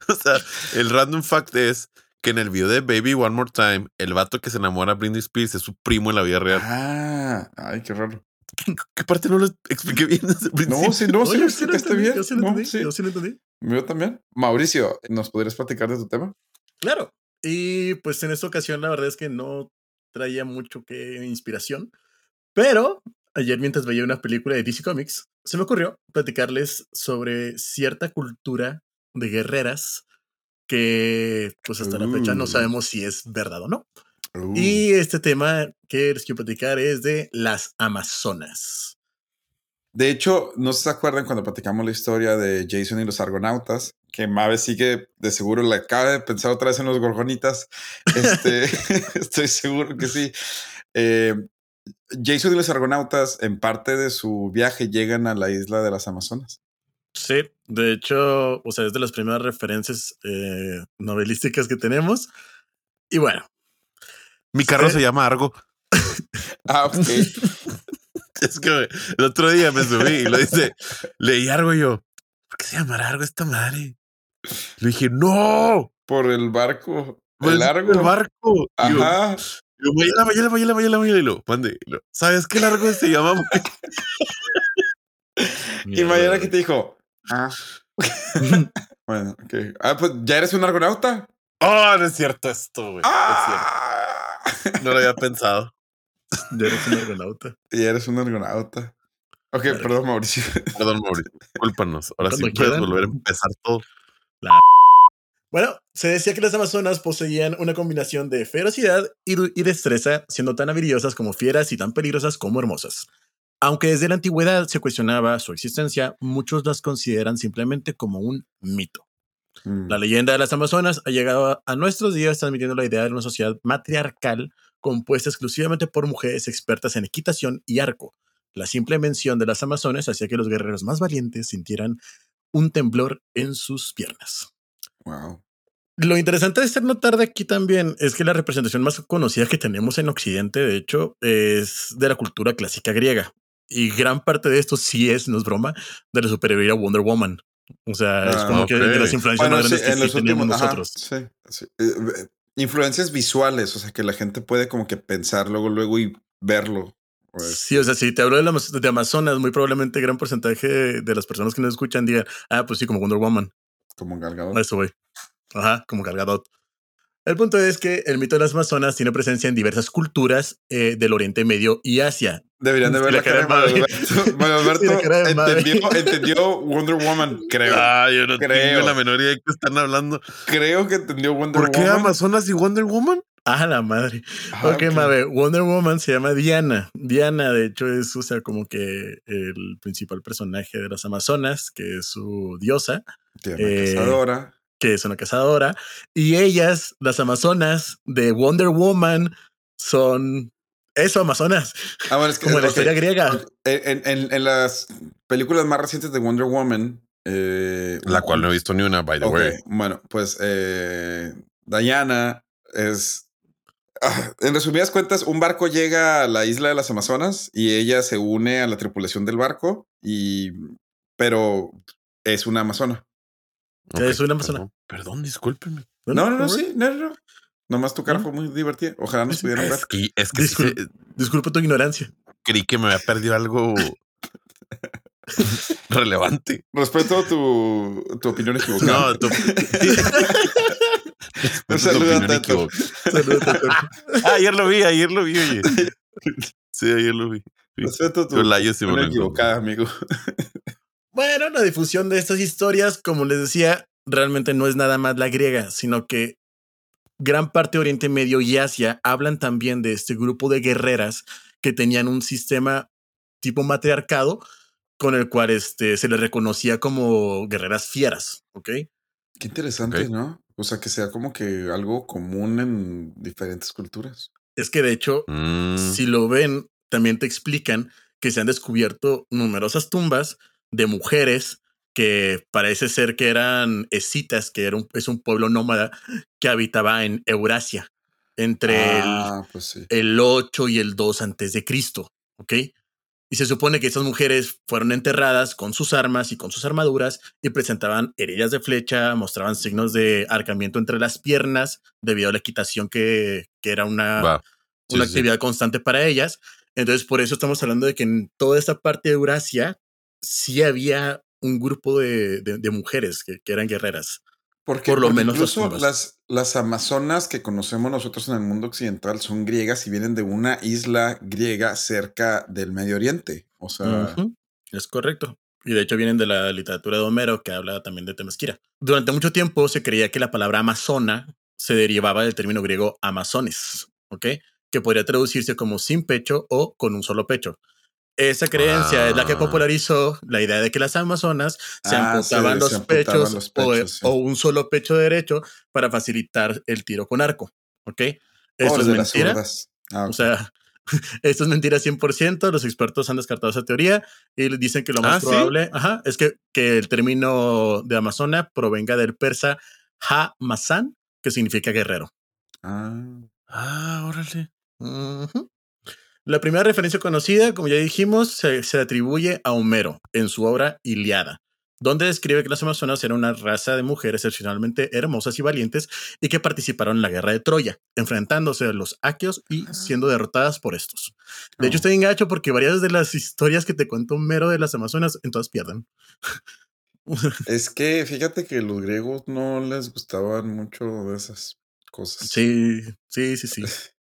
O sea, el random fact es que en el video de Baby One More Time, el vato que se enamora de Britney Spears es su primo en la vida real. Ah, ay, qué raro. ¿Qué parte no lo expliqué bien desde el principio? No, sí, no, sí Oye, lo sí lo entendí, bien. Yo sí lo No, entendí. sí. Yo sí lo entendí. Yo también. Mauricio, ¿nos podrías platicar de tu tema? Claro. Y pues en esta ocasión la verdad es que no traía mucho que inspiración. Pero ayer mientras veía una película de DC Comics, se me ocurrió platicarles sobre cierta cultura de guerreras que pues hasta la fecha no Uh. sabemos si es verdad o no. Uh, Y este tema que les quiero platicar es de las Amazonas. De hecho, no se acuerdan cuando platicamos la historia de Jason y los argonautas, que Mabe sigue de seguro le acaba de pensar otra vez en los gorgonitas. Este, estoy seguro que sí. Eh, Jason y los argonautas, en parte de su viaje, llegan a la isla de las Amazonas. Sí, de hecho, o sea, es de las primeras referencias eh, novelísticas que tenemos. Y bueno, Mi carro Sí. se llama Argo. Ah, ok. Es que el otro día me subí y lo dice, leí Argo y yo, ¿por qué se llamará Argo esta madre? Le dije, no, Por el barco. pues, El largo. el barco. Yo, Ajá. Yo, Mayela, Mayela, Mayela, Mayela, Mayela, y lo, mande, y lo, ¿sabes qué largo se llama? Y mañana que te dijo. Ah. bueno, ok. Ah, pues ya eres un argonauta. Oh, no es cierto esto, güey. No es Ah. cierto. No lo había pensado. Ya eres un argonauta. Y eres un argonauta. Ok, perdón, Mauricio. Perdón, Mauricio. Discúlpanos. Ahora sí Cuando puedes quieran. volver a empezar todo. Bueno, se decía que las amazonas poseían una combinación de ferocidad y, destreza, siendo tan habilidosas como fieras y tan peligrosas como hermosas. Aunque desde la antigüedad se cuestionaba su existencia, muchos las consideran simplemente como un mito. Mm. La leyenda de las Amazonas ha llegado a nuestros días transmitiendo la idea de una sociedad matriarcal compuesta exclusivamente por mujeres expertas en equitación y arco. La simple mención de las Amazonas hacía que los guerreros más valientes sintieran un temblor en sus piernas. Wow. Lo interesante de ser notar de aquí también es que la representación más conocida que tenemos en Occidente, de hecho, es de la cultura clásica griega. Y gran parte de esto sí es, no es broma, de la superhéroe Wonder Woman. O sea, es Ah, como que de las influencias Bueno, más sí, grandes que sí tenemos últimos. ajá, nosotros. sí, sí. Eh, influencias visuales, o sea, que la gente puede como que pensar luego, luego y verlo. Pues, Sí, o sea, si te hablo de, la, Amaz- de Amazonas, muy probablemente gran porcentaje de las personas que nos escuchan digan, ah, pues sí, como Wonder Woman. Como Galgado. A eso voy. Ajá, como Galgadot. El punto es que el mito de las Amazonas tiene presencia en diversas culturas eh, del Oriente Medio y Asia. Deberían de ver la la cara de cara de Mario Alberto. Mario entendió, entendió Wonder Woman, creo. Ah, yo no Creo. tengo la menor idea de qué están hablando. Creo que entendió Wonder ¿Por qué Woman. Amazonas y Wonder Woman? Ah, la madre. Ah, ok, Mabe, Wonder Woman se llama Diana. Diana, de hecho, es, o sea, como que el principal personaje de las Amazonas, que es su diosa, Tiene eh, cazadora. que es una cazadora. Y ellas, las Amazonas de Wonder Woman, son eso, Amazonas, Ah, bueno, es que como la historia griega. En, en- en las películas más recientes de Wonder Woman. eh, La cual no he visto ni una, by the way. bueno, pues eh, Diana es. ah, en resumidas cuentas, un barco llega a la isla de las Amazonas y ella se une a la tripulación del barco, y pero es una amazona. Ok, Es una amazona. Perdón, perdón, discúlpenme. No, no, no, ¿cómo sí, no, no. no. Nomás tu cara ¿No? fue muy divertida. Ojalá nos pudieran ver. Es que, es que Discul- Disculpa tu ignorancia. creí que me había perdido algo relevante. Respeto tu, tu opinión equivocada. No, tu, Un saludo a Tato. Ah, ayer lo vi, ayer lo vi, oye. Sí, ayer lo vi. Respeto tu opinión equivocada, amigo. Bueno, la difusión de estas historias, como les decía, realmente no es nada más la griega, sino que gran parte de Oriente Medio y Asia hablan también de este grupo de guerreras que tenían un sistema tipo matriarcado con el cual este, se les reconocía como guerreras fieras, ¿ok? Qué interesante. ¿no? O sea, que sea como que algo común en diferentes culturas. Es que de hecho, Mm, si lo ven, también te explican que se han descubierto numerosas tumbas de mujeres que parece ser que eran escitas, que era un, es un pueblo nómada que habitaba en Eurasia entre ah, pues sí. el, el 8 y el 2 antes de Cristo, ¿ok? Y se supone que estas mujeres fueron enterradas con sus armas y con sus armaduras y presentaban heridas de flecha, mostraban signos de arcamiento entre las piernas debido a la equitación que, que era una. Sí, una sí. actividad constante para ellas. Entonces, por eso estamos hablando de que en toda esta parte de Eurasia sí había un grupo de, de- de mujeres que, que eran guerreras. Porque, por lo porque menos las incluso las, las amazonas que conocemos nosotros en el mundo occidental son griegas y vienen de una isla griega cerca del Medio Oriente. O sea, Es correcto. Y de hecho vienen de la literatura de Homero que habla también de Temesquira. Durante mucho tiempo se creía que la palabra amazona se derivaba del término griego amazones, ¿ok? Que podría traducirse como sin pecho o con un solo pecho. Esa creencia es la que Ah. popularizó la idea de que las amazonas se Ah, amputaban se- los se amputaban pechos, los o- pechos, sí. o, un solo pecho derecho para facilitar el tiro con arco, ¿ok? Esto oh, es mentira. Ah, O ok. sea, esto es mentira 100%. Los expertos han descartado esa teoría y dicen que lo más Ah, ¿sí? probable ajá, es que, que el término de Amazona provenga del persa Ha-Mazan, que significa guerrero. Ah, Ah, órale. Ujú. La primera referencia conocida, como ya dijimos, se, se atribuye a Homero en su obra Iliada, donde describe que las amazonas eran una raza de mujeres excepcionalmente hermosas y valientes y que participaron en la guerra de Troya, enfrentándose a los aqueos y siendo derrotadas por estos. De hecho, Oh. está bien gacho porque varias de las historias que te cuento Homero de las amazonas, en todas pierden. es que fíjate que los griegos no les gustaban mucho de esas cosas. Sí, sí, sí, sí.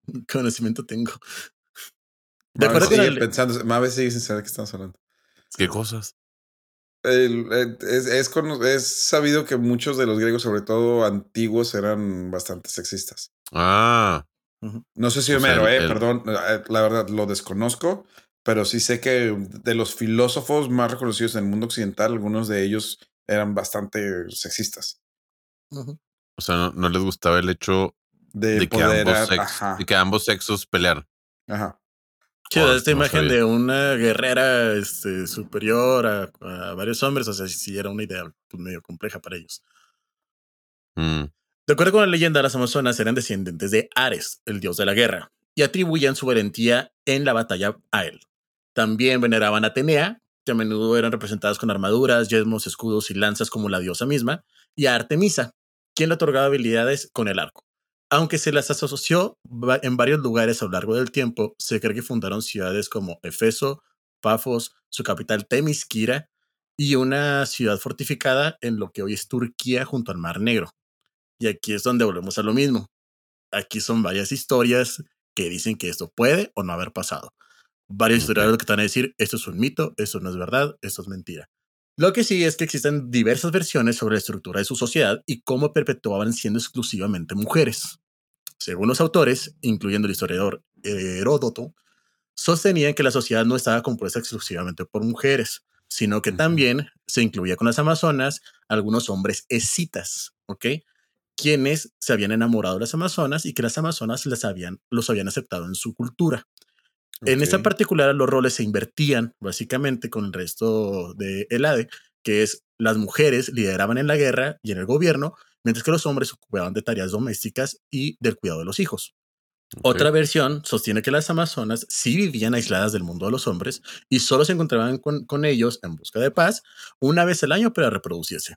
Conocimiento tengo. Con sigue el- pensando, Mabe sigue sin saber de qué estamos hablando. ¿Qué cosas? El- el- es, es sabido que muchos de los griegos, sobre todo antiguos, eran bastante sexistas. Ah, No sé si Homero, eh, el- perdón, eh, la verdad lo desconozco, pero sí sé que de los filósofos más reconocidos en el mundo occidental, algunos de ellos eran bastante sexistas. O sea, no, no les gustaba el hecho De, de que, poder, ambos sex- ajá, de que ambos sexos pelearan. ajá. Sí, Oh, esta no imagen sabía. de una guerrera este, superior a, a varios hombres, o sea, sí era una idea pues, medio compleja para ellos. Mm, De acuerdo con la leyenda, las amazonas eran descendientes de Ares, el dios de la guerra, y atribuían su valentía en la batalla a él. También veneraban a Atenea, que a menudo eran representadas con armaduras, yelmos, escudos y lanzas como la diosa misma, y a Artemisa, quien le otorgaba habilidades con el arco. Aunque se las asoció en varios lugares a lo largo del tiempo, se cree que fundaron ciudades como Efeso, Pafos, su capital Temisquira y una ciudad fortificada en lo que hoy es Turquía junto al Mar Negro. Y aquí es donde volvemos a lo mismo. Aquí son varias historias que dicen que esto puede o no haber pasado. Varios Ok. historiadores que van a decir, esto es un mito, esto no es verdad, esto es mentira. Lo que sí es que existen diversas versiones sobre la estructura de su sociedad y cómo perpetuaban siendo exclusivamente mujeres. Según los autores, incluyendo el historiador Heródoto, sostenían que la sociedad no estaba compuesta exclusivamente por mujeres, sino que también se incluía con las amazonas algunos hombres escitas, ¿ok? Quienes se habían enamorado de las amazonas y que las amazonas las habían, los habían aceptado en su cultura. En esta particular, los roles se invertían básicamente con el resto de Elade, que es las mujeres lideraban en la guerra y en el gobierno, mientras que los hombres se ocupaban de tareas domésticas y del cuidado de los hijos. Otra versión sostiene que las amazonas sí vivían aisladas del mundo de los hombres y solo se encontraban con, con ellos en busca de paz una vez al año para reproducirse.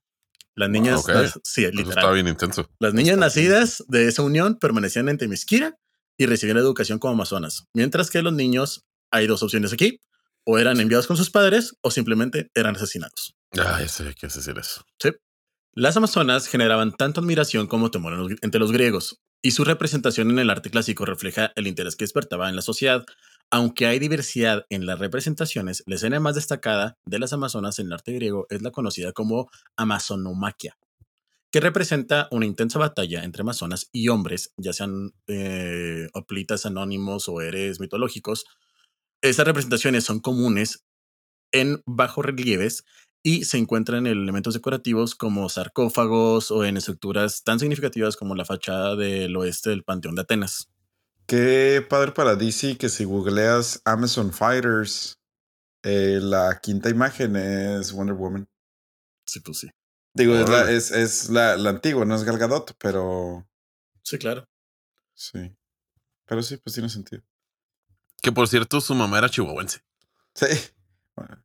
Las niñas, las- sí, Eso literal. estaba bien intenso. Las niñas Está bien. nacidas de esa unión permanecían en Temisquira y recibían educación como amazonas, mientras que los niños, hay dos opciones aquí, o eran enviados con sus padres o simplemente eran asesinados. Ah, ya sabía que decir eso. Las amazonas generaban tanto admiración como temor entre los griegos, y su representación en el arte clásico refleja el interés que despertaba en la sociedad. Aunque hay diversidad en las representaciones, la escena más destacada de las amazonas en el arte griego es la conocida como Amazonomaquia, que representa una intensa batalla entre amazonas y hombres, ya sean eh, hoplitas anónimos o héroes mitológicos. Estas representaciones son comunes en bajos relieves y se encuentran en elementos decorativos como sarcófagos o en estructuras tan significativas como la fachada del oeste del Panteón de Atenas. Qué padre para DC que si googleas Amazon Fighters, eh, la quinta imagen es Wonder Woman. Sí, pues sí. Digo, es, la, es la, la antigua, no es Gal Gadot, pero Sí, claro. sí. Pero sí, pues tiene sentido. Que por cierto, su mamá era chihuahuense. Sí. Bueno,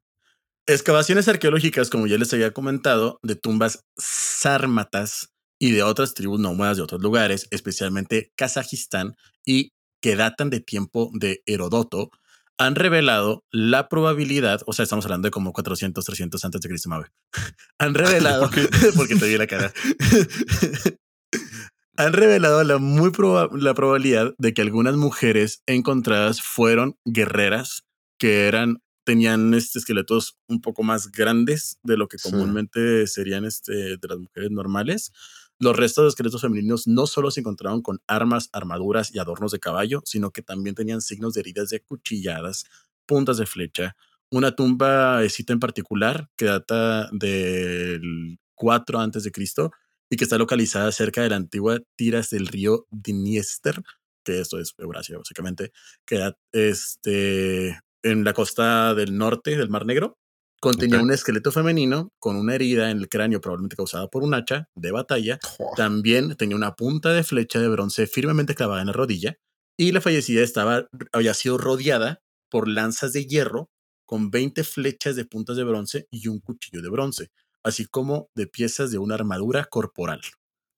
Excavaciones arqueológicas, como ya les había comentado, de tumbas sármatas y de otras tribus nómadas de otros lugares, especialmente Kazajistán, y que datan de tiempo de Herodoto, han revelado la probabilidad, o sea, estamos hablando de como 400, 300 antes de Cristo han revelado, porque te vi la cara, han revelado la muy proba- la probabilidad de que algunas mujeres encontradas fueron guerreras que eran tenían este esqueletos un poco más grandes de lo que Sí. comúnmente serían este de las mujeres normales. Los restos de esqueletos femeninos no solo se encontraron con armas, armaduras y adornos de caballo, sino que también tenían signos de heridas de cuchilladas, puntas de flecha, una tumba escita en particular que data del 4 antes de Cristo y que está localizada cerca de la antigua tiras del río Dniester, que esto es Eurasia básicamente, que este, en la costa del norte del Mar Negro. Contenía un esqueleto femenino con una herida en el cráneo probablemente causada por un hacha de batalla. También tenía una punta de flecha de bronce firmemente clavada en la rodilla y la fallecida estaba, había sido rodeada por lanzas de hierro con 20 flechas de puntas de bronce y un cuchillo de bronce, así como de piezas de una armadura corporal.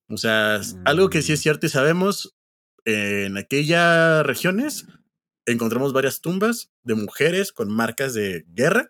O sea, algo que sí es Mm. cierto y sabemos, en aquellas regiones encontramos varias tumbas de mujeres con marcas de guerra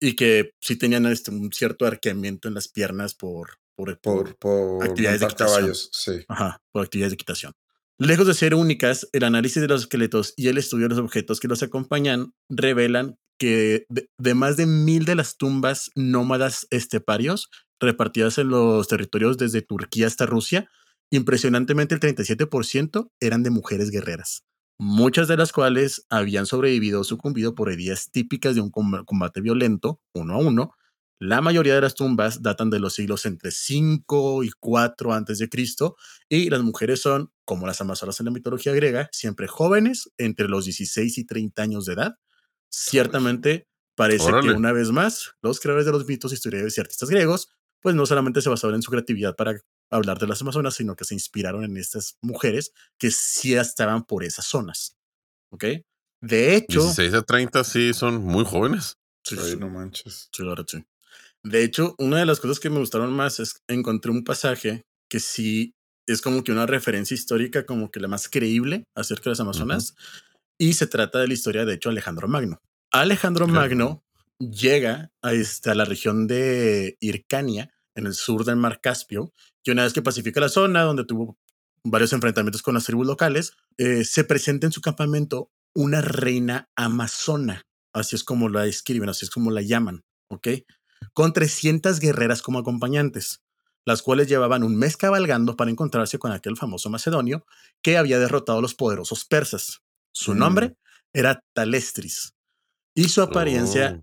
y que sí tenían este, un cierto arqueamiento en las piernas por, por, Por, por Actividades de equitación. caballos, sí. ajá, por actividades de equitación. Lejos de ser únicas, el análisis de los esqueletos y el estudio de los objetos que los acompañan revelan que de, de más de mil de las tumbas nómadas esteparios repartidas en los territorios desde Turquía hasta Rusia, impresionantemente el 37% eran de mujeres guerreras, muchas de las cuales habían sobrevivido o sucumbido por heridas típicas de un com- combate violento, uno a uno. La mayoría de las tumbas datan de los siglos entre 5 y 4 antes de Cristo y las mujeres son, como las amazonas en la mitología griega, siempre jóvenes, entre los 16 y 30 años de edad. Ciertamente parece Órale. que una vez más, los creadores de los mitos, historiadores y artistas griegos, pues no solamente se basaron en su creatividad para hablar de las amazonas, sino que se inspiraron en estas mujeres que sí estaban por esas zonas. ¿Ok? De hecho, 16 a 30 sí son muy jóvenes. sí, Ay, sí, no manches. sí, la verdad, sí. De hecho, una de las cosas que me gustaron más es encontré un pasaje que sí es como que una referencia histórica como que la más creíble acerca de las Amazonas y se trata de la historia de hecho Alejandro Magno. Alejandro Claro. Magno llega a, este, a la región de Hircania en el sur del mar Caspio y una vez que pacifica la zona donde tuvo varios enfrentamientos con las tribus locales, eh, se presenta en su campamento una reina amazona, así es como la describen, así es como la llaman, ¿ok? Con 300 guerreras como acompañantes, las cuales llevaban un mes cabalgando para encontrarse con aquel famoso macedonio que había derrotado a los poderosos persas. Su Mm. nombre era Talestris. Y su apariencia,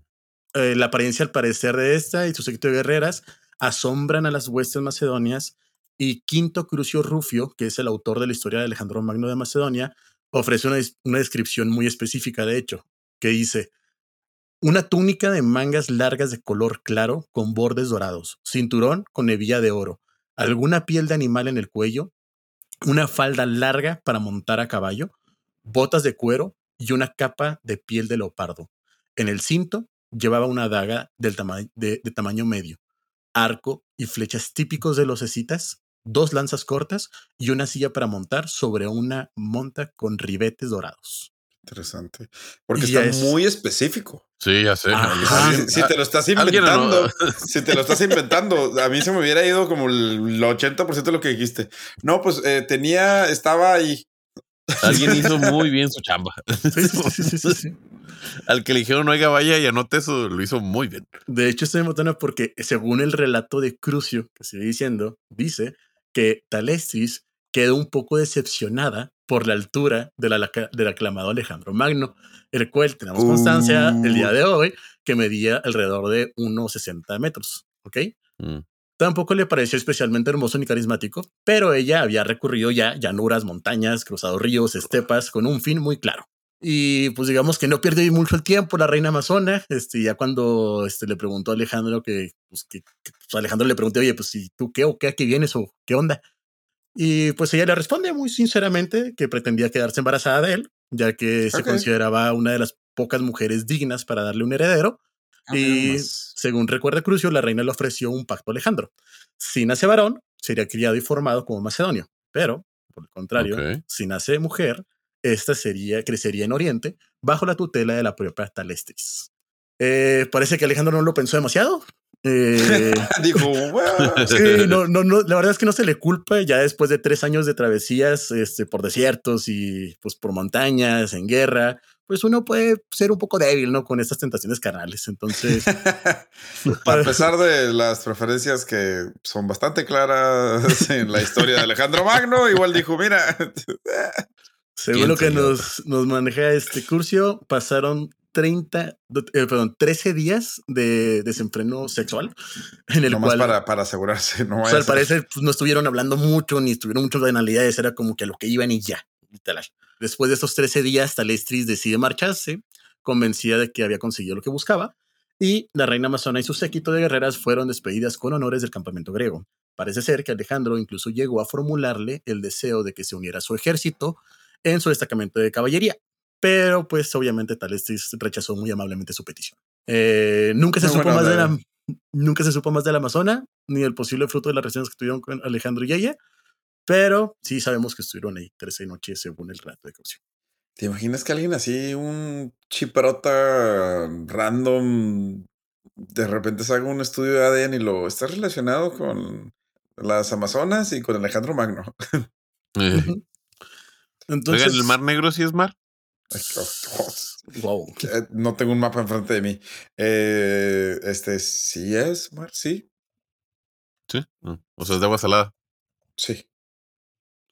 Oh. eh, la apariencia al parecer de esta y su séquito de guerreras asombran a las huestes macedonias y Quinto Crucio Rufio, que es el autor de la historia de Alejandro Magno de Macedonia, ofrece una, una descripción muy específica, de hecho, que dice, una túnica de mangas largas de color claro con bordes dorados, cinturón con hebilla de oro, alguna piel de animal en el cuello, una falda larga para montar a caballo, botas de cuero y una capa de piel de leopardo. En el cinto llevaba una daga del de tamaño medio, arco y flechas típicos de los escitas, dos lanzas cortas y una silla para montar sobre una monta con ribetes dorados. Interesante. Porque Y está es- muy específico. Sí, ya sé. Ajá. si, si te lo estás no- inventando, si te lo estás inventando, a mí se me hubiera ido como el 80% de lo que dijiste. No, pues eh, tenía, estaba ahí. Alguien hizo muy bien su chamba. Sí, sí, sí. Al que le dijeron, oiga, vaya y anote eso, lo hizo muy bien. De hecho, estoy emocionado porque según el relato de Crucio, que sigue diciendo, dice que Talestris quedó un poco decepcionada por la altura de la- del aclamado Alejandro Magno, el cual tenemos constancia el día de hoy que medía alrededor de unos 60 metros. ¿Ok? Mm. Tampoco le pareció especialmente hermoso ni carismático, pero ella había recurrido ya llanuras, montañas, cruzado ríos, estepas, con un fin muy claro. Y pues digamos que no pierde mucho el tiempo la reina amazona, este, ya cuando este, le preguntó a Alejandro que, pues, que, que- pues, Alejandro le preguntó, oye, pues, ¿y tú qué o qué, a qué vienes o qué onda? Y pues ella le responde muy sinceramente que pretendía quedarse embarazada de él, ya que se consideraba una de las pocas mujeres dignas para darle un heredero. Y nomás. según recuerda Crucio, la reina le ofreció un pacto a Alejandro. Si nace varón, sería criado y formado como macedonio, pero, por el contrario, si nace mujer, esta sería, crecería en Oriente bajo la tutela de la propia Talestris. Eh, parece que Alejandro no lo pensó demasiado. Eh, Dijo, "Bueno, sí, no, no, no, la verdad es que no se le culpa ya después de tres años de travesías este, por desiertos y pues por montañas, en guerra, pues uno puede ser un poco débil, ¿no? Con estas tentaciones carnales. Entonces, A pesar de las preferencias que son bastante claras en la historia de Alejandro Magno, igual dijo, mira, Según lo que nos, nos maneja este curso, pasaron 30, do- eh, perdón, 13 días de desenfreno sexual en el nomás cual, para, para asegurarse, no o sea, al parecer pues, no estuvieron hablando mucho ni estuvieron mucho banalidades, era como que a lo que iban y ya, literal. Después de estos 13 días, Talestris decide marcharse, convencida de que había conseguido lo que buscaba, y la reina amazona y su séquito de guerreras fueron despedidas con honores del campamento griego. Parece ser que Alejandro incluso llegó a formularle el deseo de que se uniera a su ejército en su destacamento de caballería, pero pues obviamente Talestris rechazó muy amablemente su petición. Eh, nunca se supo más de la, onda. nunca se supo más de la amazona ni el posible fruto de las relaciones que tuvieron con Alejandro y ella, pero sí sabemos que estuvieron ahí 13 noches según el relato de caución. ¿Te imaginas que alguien así, un chiprota random, de repente se haga un estudio de ADN y lo está relacionado con las Amazonas y con Alejandro Magno? Eh. Entonces, Oigan, ¿el Mar Negro sí es mar? Wow. eh, No tengo un mapa enfrente de mí. Eh, este sí es, Mar, sí. Sí. Mm. O sea, es de agua salada. Sí.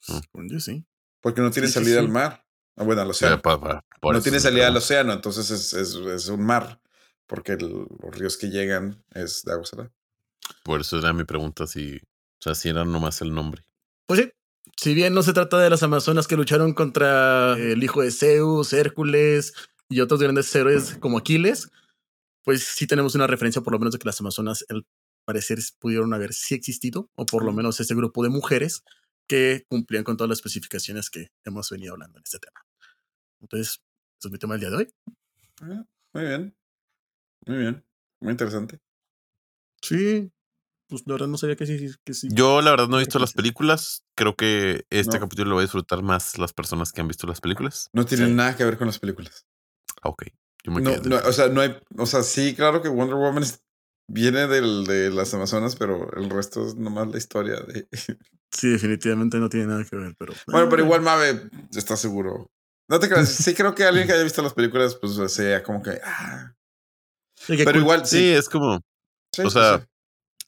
Según yo sí. Porque no tiene Sí, salida sí. al mar. Ah, bueno, al océano. por no tiene salida al océano, entonces es, es, es un mar. Porque el- los ríos que llegan es de agua salada. Por eso era mi pregunta si, o sea, si era nomás el nombre. Pues sí, si bien no se trata de las Amazonas que lucharon contra el hijo de Zeus, Hércules y otros grandes héroes como Aquiles, pues sí tenemos una referencia por lo menos de que las Amazonas al parecer pudieron haber sí existido, o por lo menos este grupo de mujeres que cumplían con todas las especificaciones que hemos venido hablando en este tema. Entonces, ese es mi tema del día de hoy. Ah, Muy bien. Muy bien. Muy interesante. Sí, pues la verdad no sabía que sí. Que sí. Yo, la verdad, no he visto las películas. Creo que este No. capítulo lo voy a disfrutar más las personas que han visto las películas. No tiene Sí. nada que ver con las películas. Ah, ok. Yo me No, no, o sea, no hay. O sea, sí, claro que Wonder Woman es- viene del, de las Amazonas, pero el resto es nomás la historia de. Sí, definitivamente no tiene nada que ver, pero. Bueno, pero igual Mabe está seguro. No te creas. Sí, creo que alguien que haya visto las películas, pues sea como que. Ah. sí, Pero igual, sí, sí. es como sí, o sea,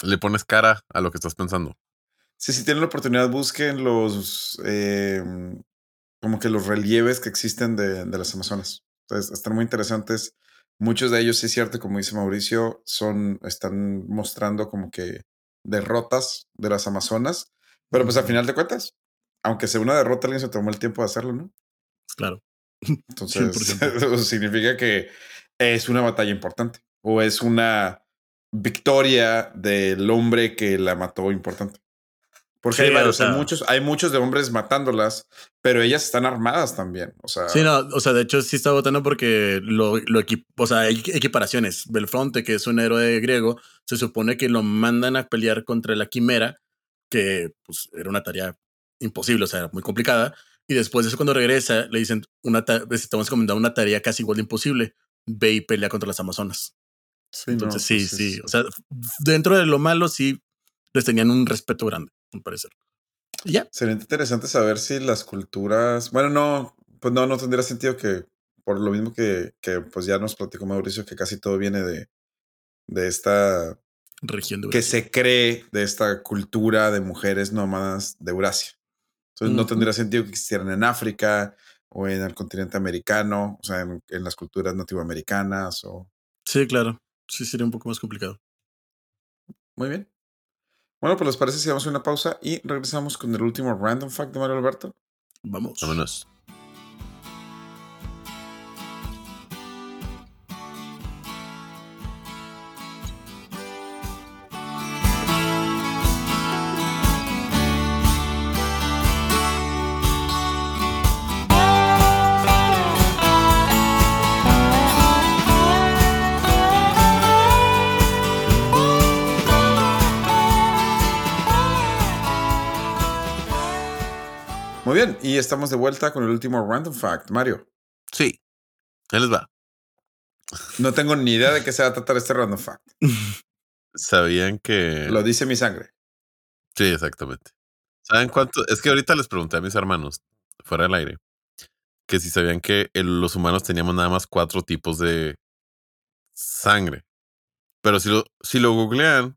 le pones cara a lo que estás pensando. Sí, si tienen la oportunidad, busquen los. eh, como que los relieves que existen de, de las Amazonas. Entonces, están muy interesantes. Muchos de ellos, sí es cierto, como dice Mauricio, son, están mostrando como que derrotas de las Amazonas. Pero pues al final de cuentas, aunque sea una derrota, alguien se tomó el tiempo de hacerlo, ¿no? Claro. Entonces, 100%. eso significa que es una batalla importante o es una victoria del hombre que la mató importante. Porque Sí, hay varios, o sea- hay muchos, hay muchos de hombres matándolas, pero ellas están armadas también. O sea, Sí, no, o sea, de hecho sí está votando porque lo, lo o sea, hay equiparaciones. Belfronte, que es un héroe griego, se supone que lo mandan a pelear contra la quimera, que pues era una tarea imposible, o sea, era muy complicada. Y después de eso, cuando regresa, le dicen, una ta- te vamos a encomendar una tarea casi igual de imposible. Ve y pelea contra las Amazonas. sí, no, Entonces, sí, pues, sí. es- O sea, dentro de lo malo, sí les tenían un respeto grande, al parecer. Ya. Sería interesante saber si las culturas. Bueno, no, pues no, no tendría sentido que, por lo mismo que, que pues ya nos platicó Mauricio, que casi todo viene de, de esta Región de que se cree de esta cultura de mujeres nómadas de Eurasia. Entonces no tendría sentido que existieran en África o en el continente americano, o sea, en, en las culturas nativoamericanas o... Sí, claro. Sí, sería un poco más complicado. Muy bien. Bueno, pues les parece si damos una pausa y regresamos con el último random fact de Mario Alberto. Vamos. Vámonos. Bien, y estamos de vuelta con el último random fact. Mario, Sí. Ahí les va. no tengo ni idea de qué se va a tratar este random fact. ¿Sabían que. Lo dice mi sangre. Sí, exactamente. ¿Saben cuánto? Es que ahorita les pregunté a mis hermanos, fuera del aire, que si sabían que el- los humanos teníamos nada más cuatro tipos de sangre. Pero si lo, si lo googlean,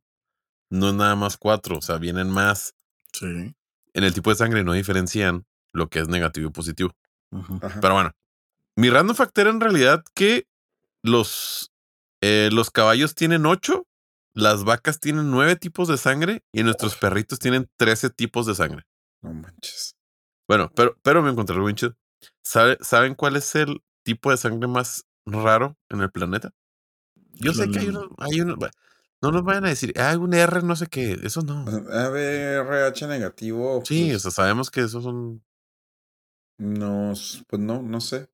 no es nada más cuatro, o sea, vienen más. Sí. En el tipo de sangre no diferencian lo que es negativo y positivo. Ajá. Pero bueno, mi random fact era en realidad que los, eh, los caballos tienen ocho, las vacas tienen nueve tipos de sangre y nuestros perritos tienen trece tipos de sangre. No manches. Bueno, pero, pero me encontré algo bien chido. ¿Sabe- ¿Saben cuál es el tipo de sangre más raro en el planeta? Yo sé que hay uno, hay uno, no nos vayan a decir, hay un R no sé qué, eso no. ABRH negativo. Sí, pues, o sea, sabemos que esos son, No, pues no, no sé.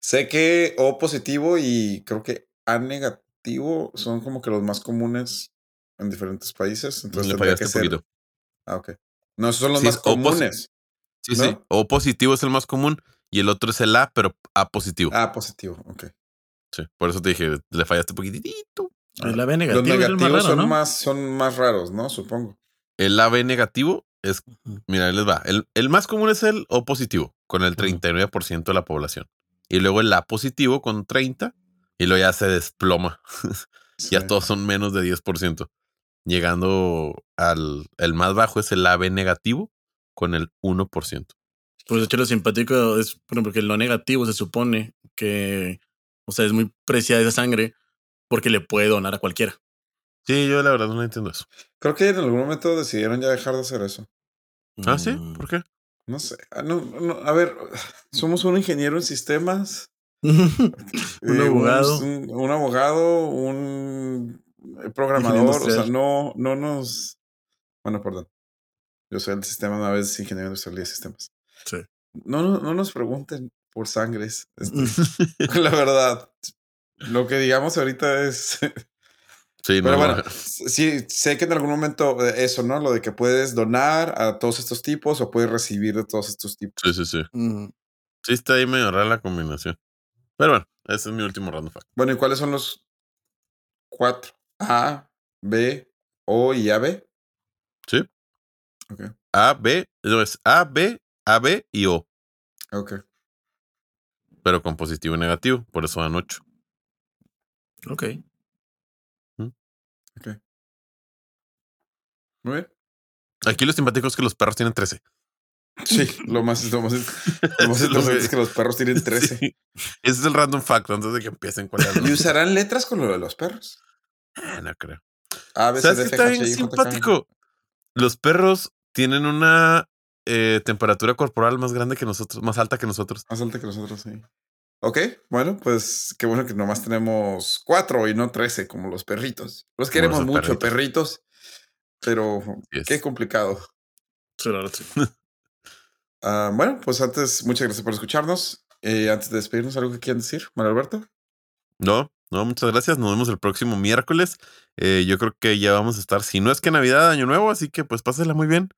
Sé que O positivo y creo que A negativo son como que los más comunes en diferentes países. Entonces le tendría fallaste que un ser. poquito. Ah, ok. No, esos son los Sí, más comunes. Sí, ¿no? sí. O positivo es el más común y el otro es el A, pero A positivo. Ah, positivo, ok. Sí, por eso te dije, le fallaste un poquitito. El Ah, AB Los negativo es el más negativos raro, son, ¿no? más, son más raros, ¿no? Supongo. El AB negativo es, mira, ahí les va. El, el más común es el O positivo, con el 39% de la población. Y luego el A positivo con 30 y luego ya se desploma. ya Sí. todos son menos de 10%. Llegando al el más bajo es el AB negativo con el 1%. Pues de hecho lo simpático es, por ejemplo, que lo negativo se supone que, o sea, es muy preciada esa sangre porque le puede donar a cualquiera. Sí, yo la verdad no entiendo eso. Creo que en algún momento decidieron ya dejar de hacer eso. Ah, sí, Mm. ¿por qué? No sé. Ah, no, no, a ver, somos un ingeniero en sistemas. Un eh, abogado. Un, un abogado, un programador. O sea, no, no nos. Bueno, perdón. Yo soy el sistema, una vez ingeniero industrial de sistemas. Sí. No, no, no nos pregunten por sangres. este, la verdad. Lo que digamos ahorita es. Sí, Pero no, bueno, sí, sé que en algún momento eh, eso, ¿no? Lo de que puedes donar a todos estos tipos o puedes recibir de todos estos tipos. sí, sí, sí. Mm. Sí, está ahí medio rara la combinación. Pero bueno, ese es mi último random fact. Bueno, ¿y cuáles son los cuatro? A, B, O y AB. Sí. Ok, A, B, no es A, B, A, B y O, ok. pero con positivo y negativo, por eso dan 8. Ok. Muy bien. Aquí lo simpático es que los perros tienen 13. Sí, lo más, lo más, lo más es lo que- es que los perros tienen 13. Sí. Ese es el random fact antes de que empiecen con la. ¿Y usarán letras con lo de los perros? Ah, no creo. A, C, ¿Sabes está bien simpático? Los perros tienen una eh, temperatura corporal más grande que nosotros, más alta que nosotros. Más alta que nosotros, sí. Ok, bueno, pues qué bueno que nomás tenemos cuatro y no trece como los perritos. Los queremos mucho, perritos. perritos, pero Yes. qué complicado. Ah, bueno, pues antes, muchas gracias por escucharnos. Eh, antes de despedirnos, ¿algo que quieran decir, Manuel Alberto? No, no, muchas gracias. Nos vemos el próximo miércoles. Eh, yo creo que ya vamos a estar, si no es que Navidad, Año Nuevo, así que pues pásela muy bien.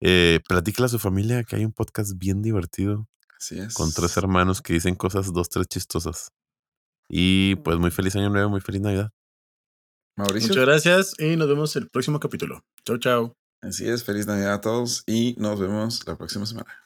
Eh, platícale a su familia que hay un podcast bien divertido Así es. con tres hermanos que dicen cosas, dos, tres chistosas. Y pues muy feliz Año Nuevo, muy feliz Navidad. Mauricio. Muchas gracias y nos vemos el próximo capítulo. Chau, chau. Así es, feliz Navidad a todos y nos vemos la próxima semana.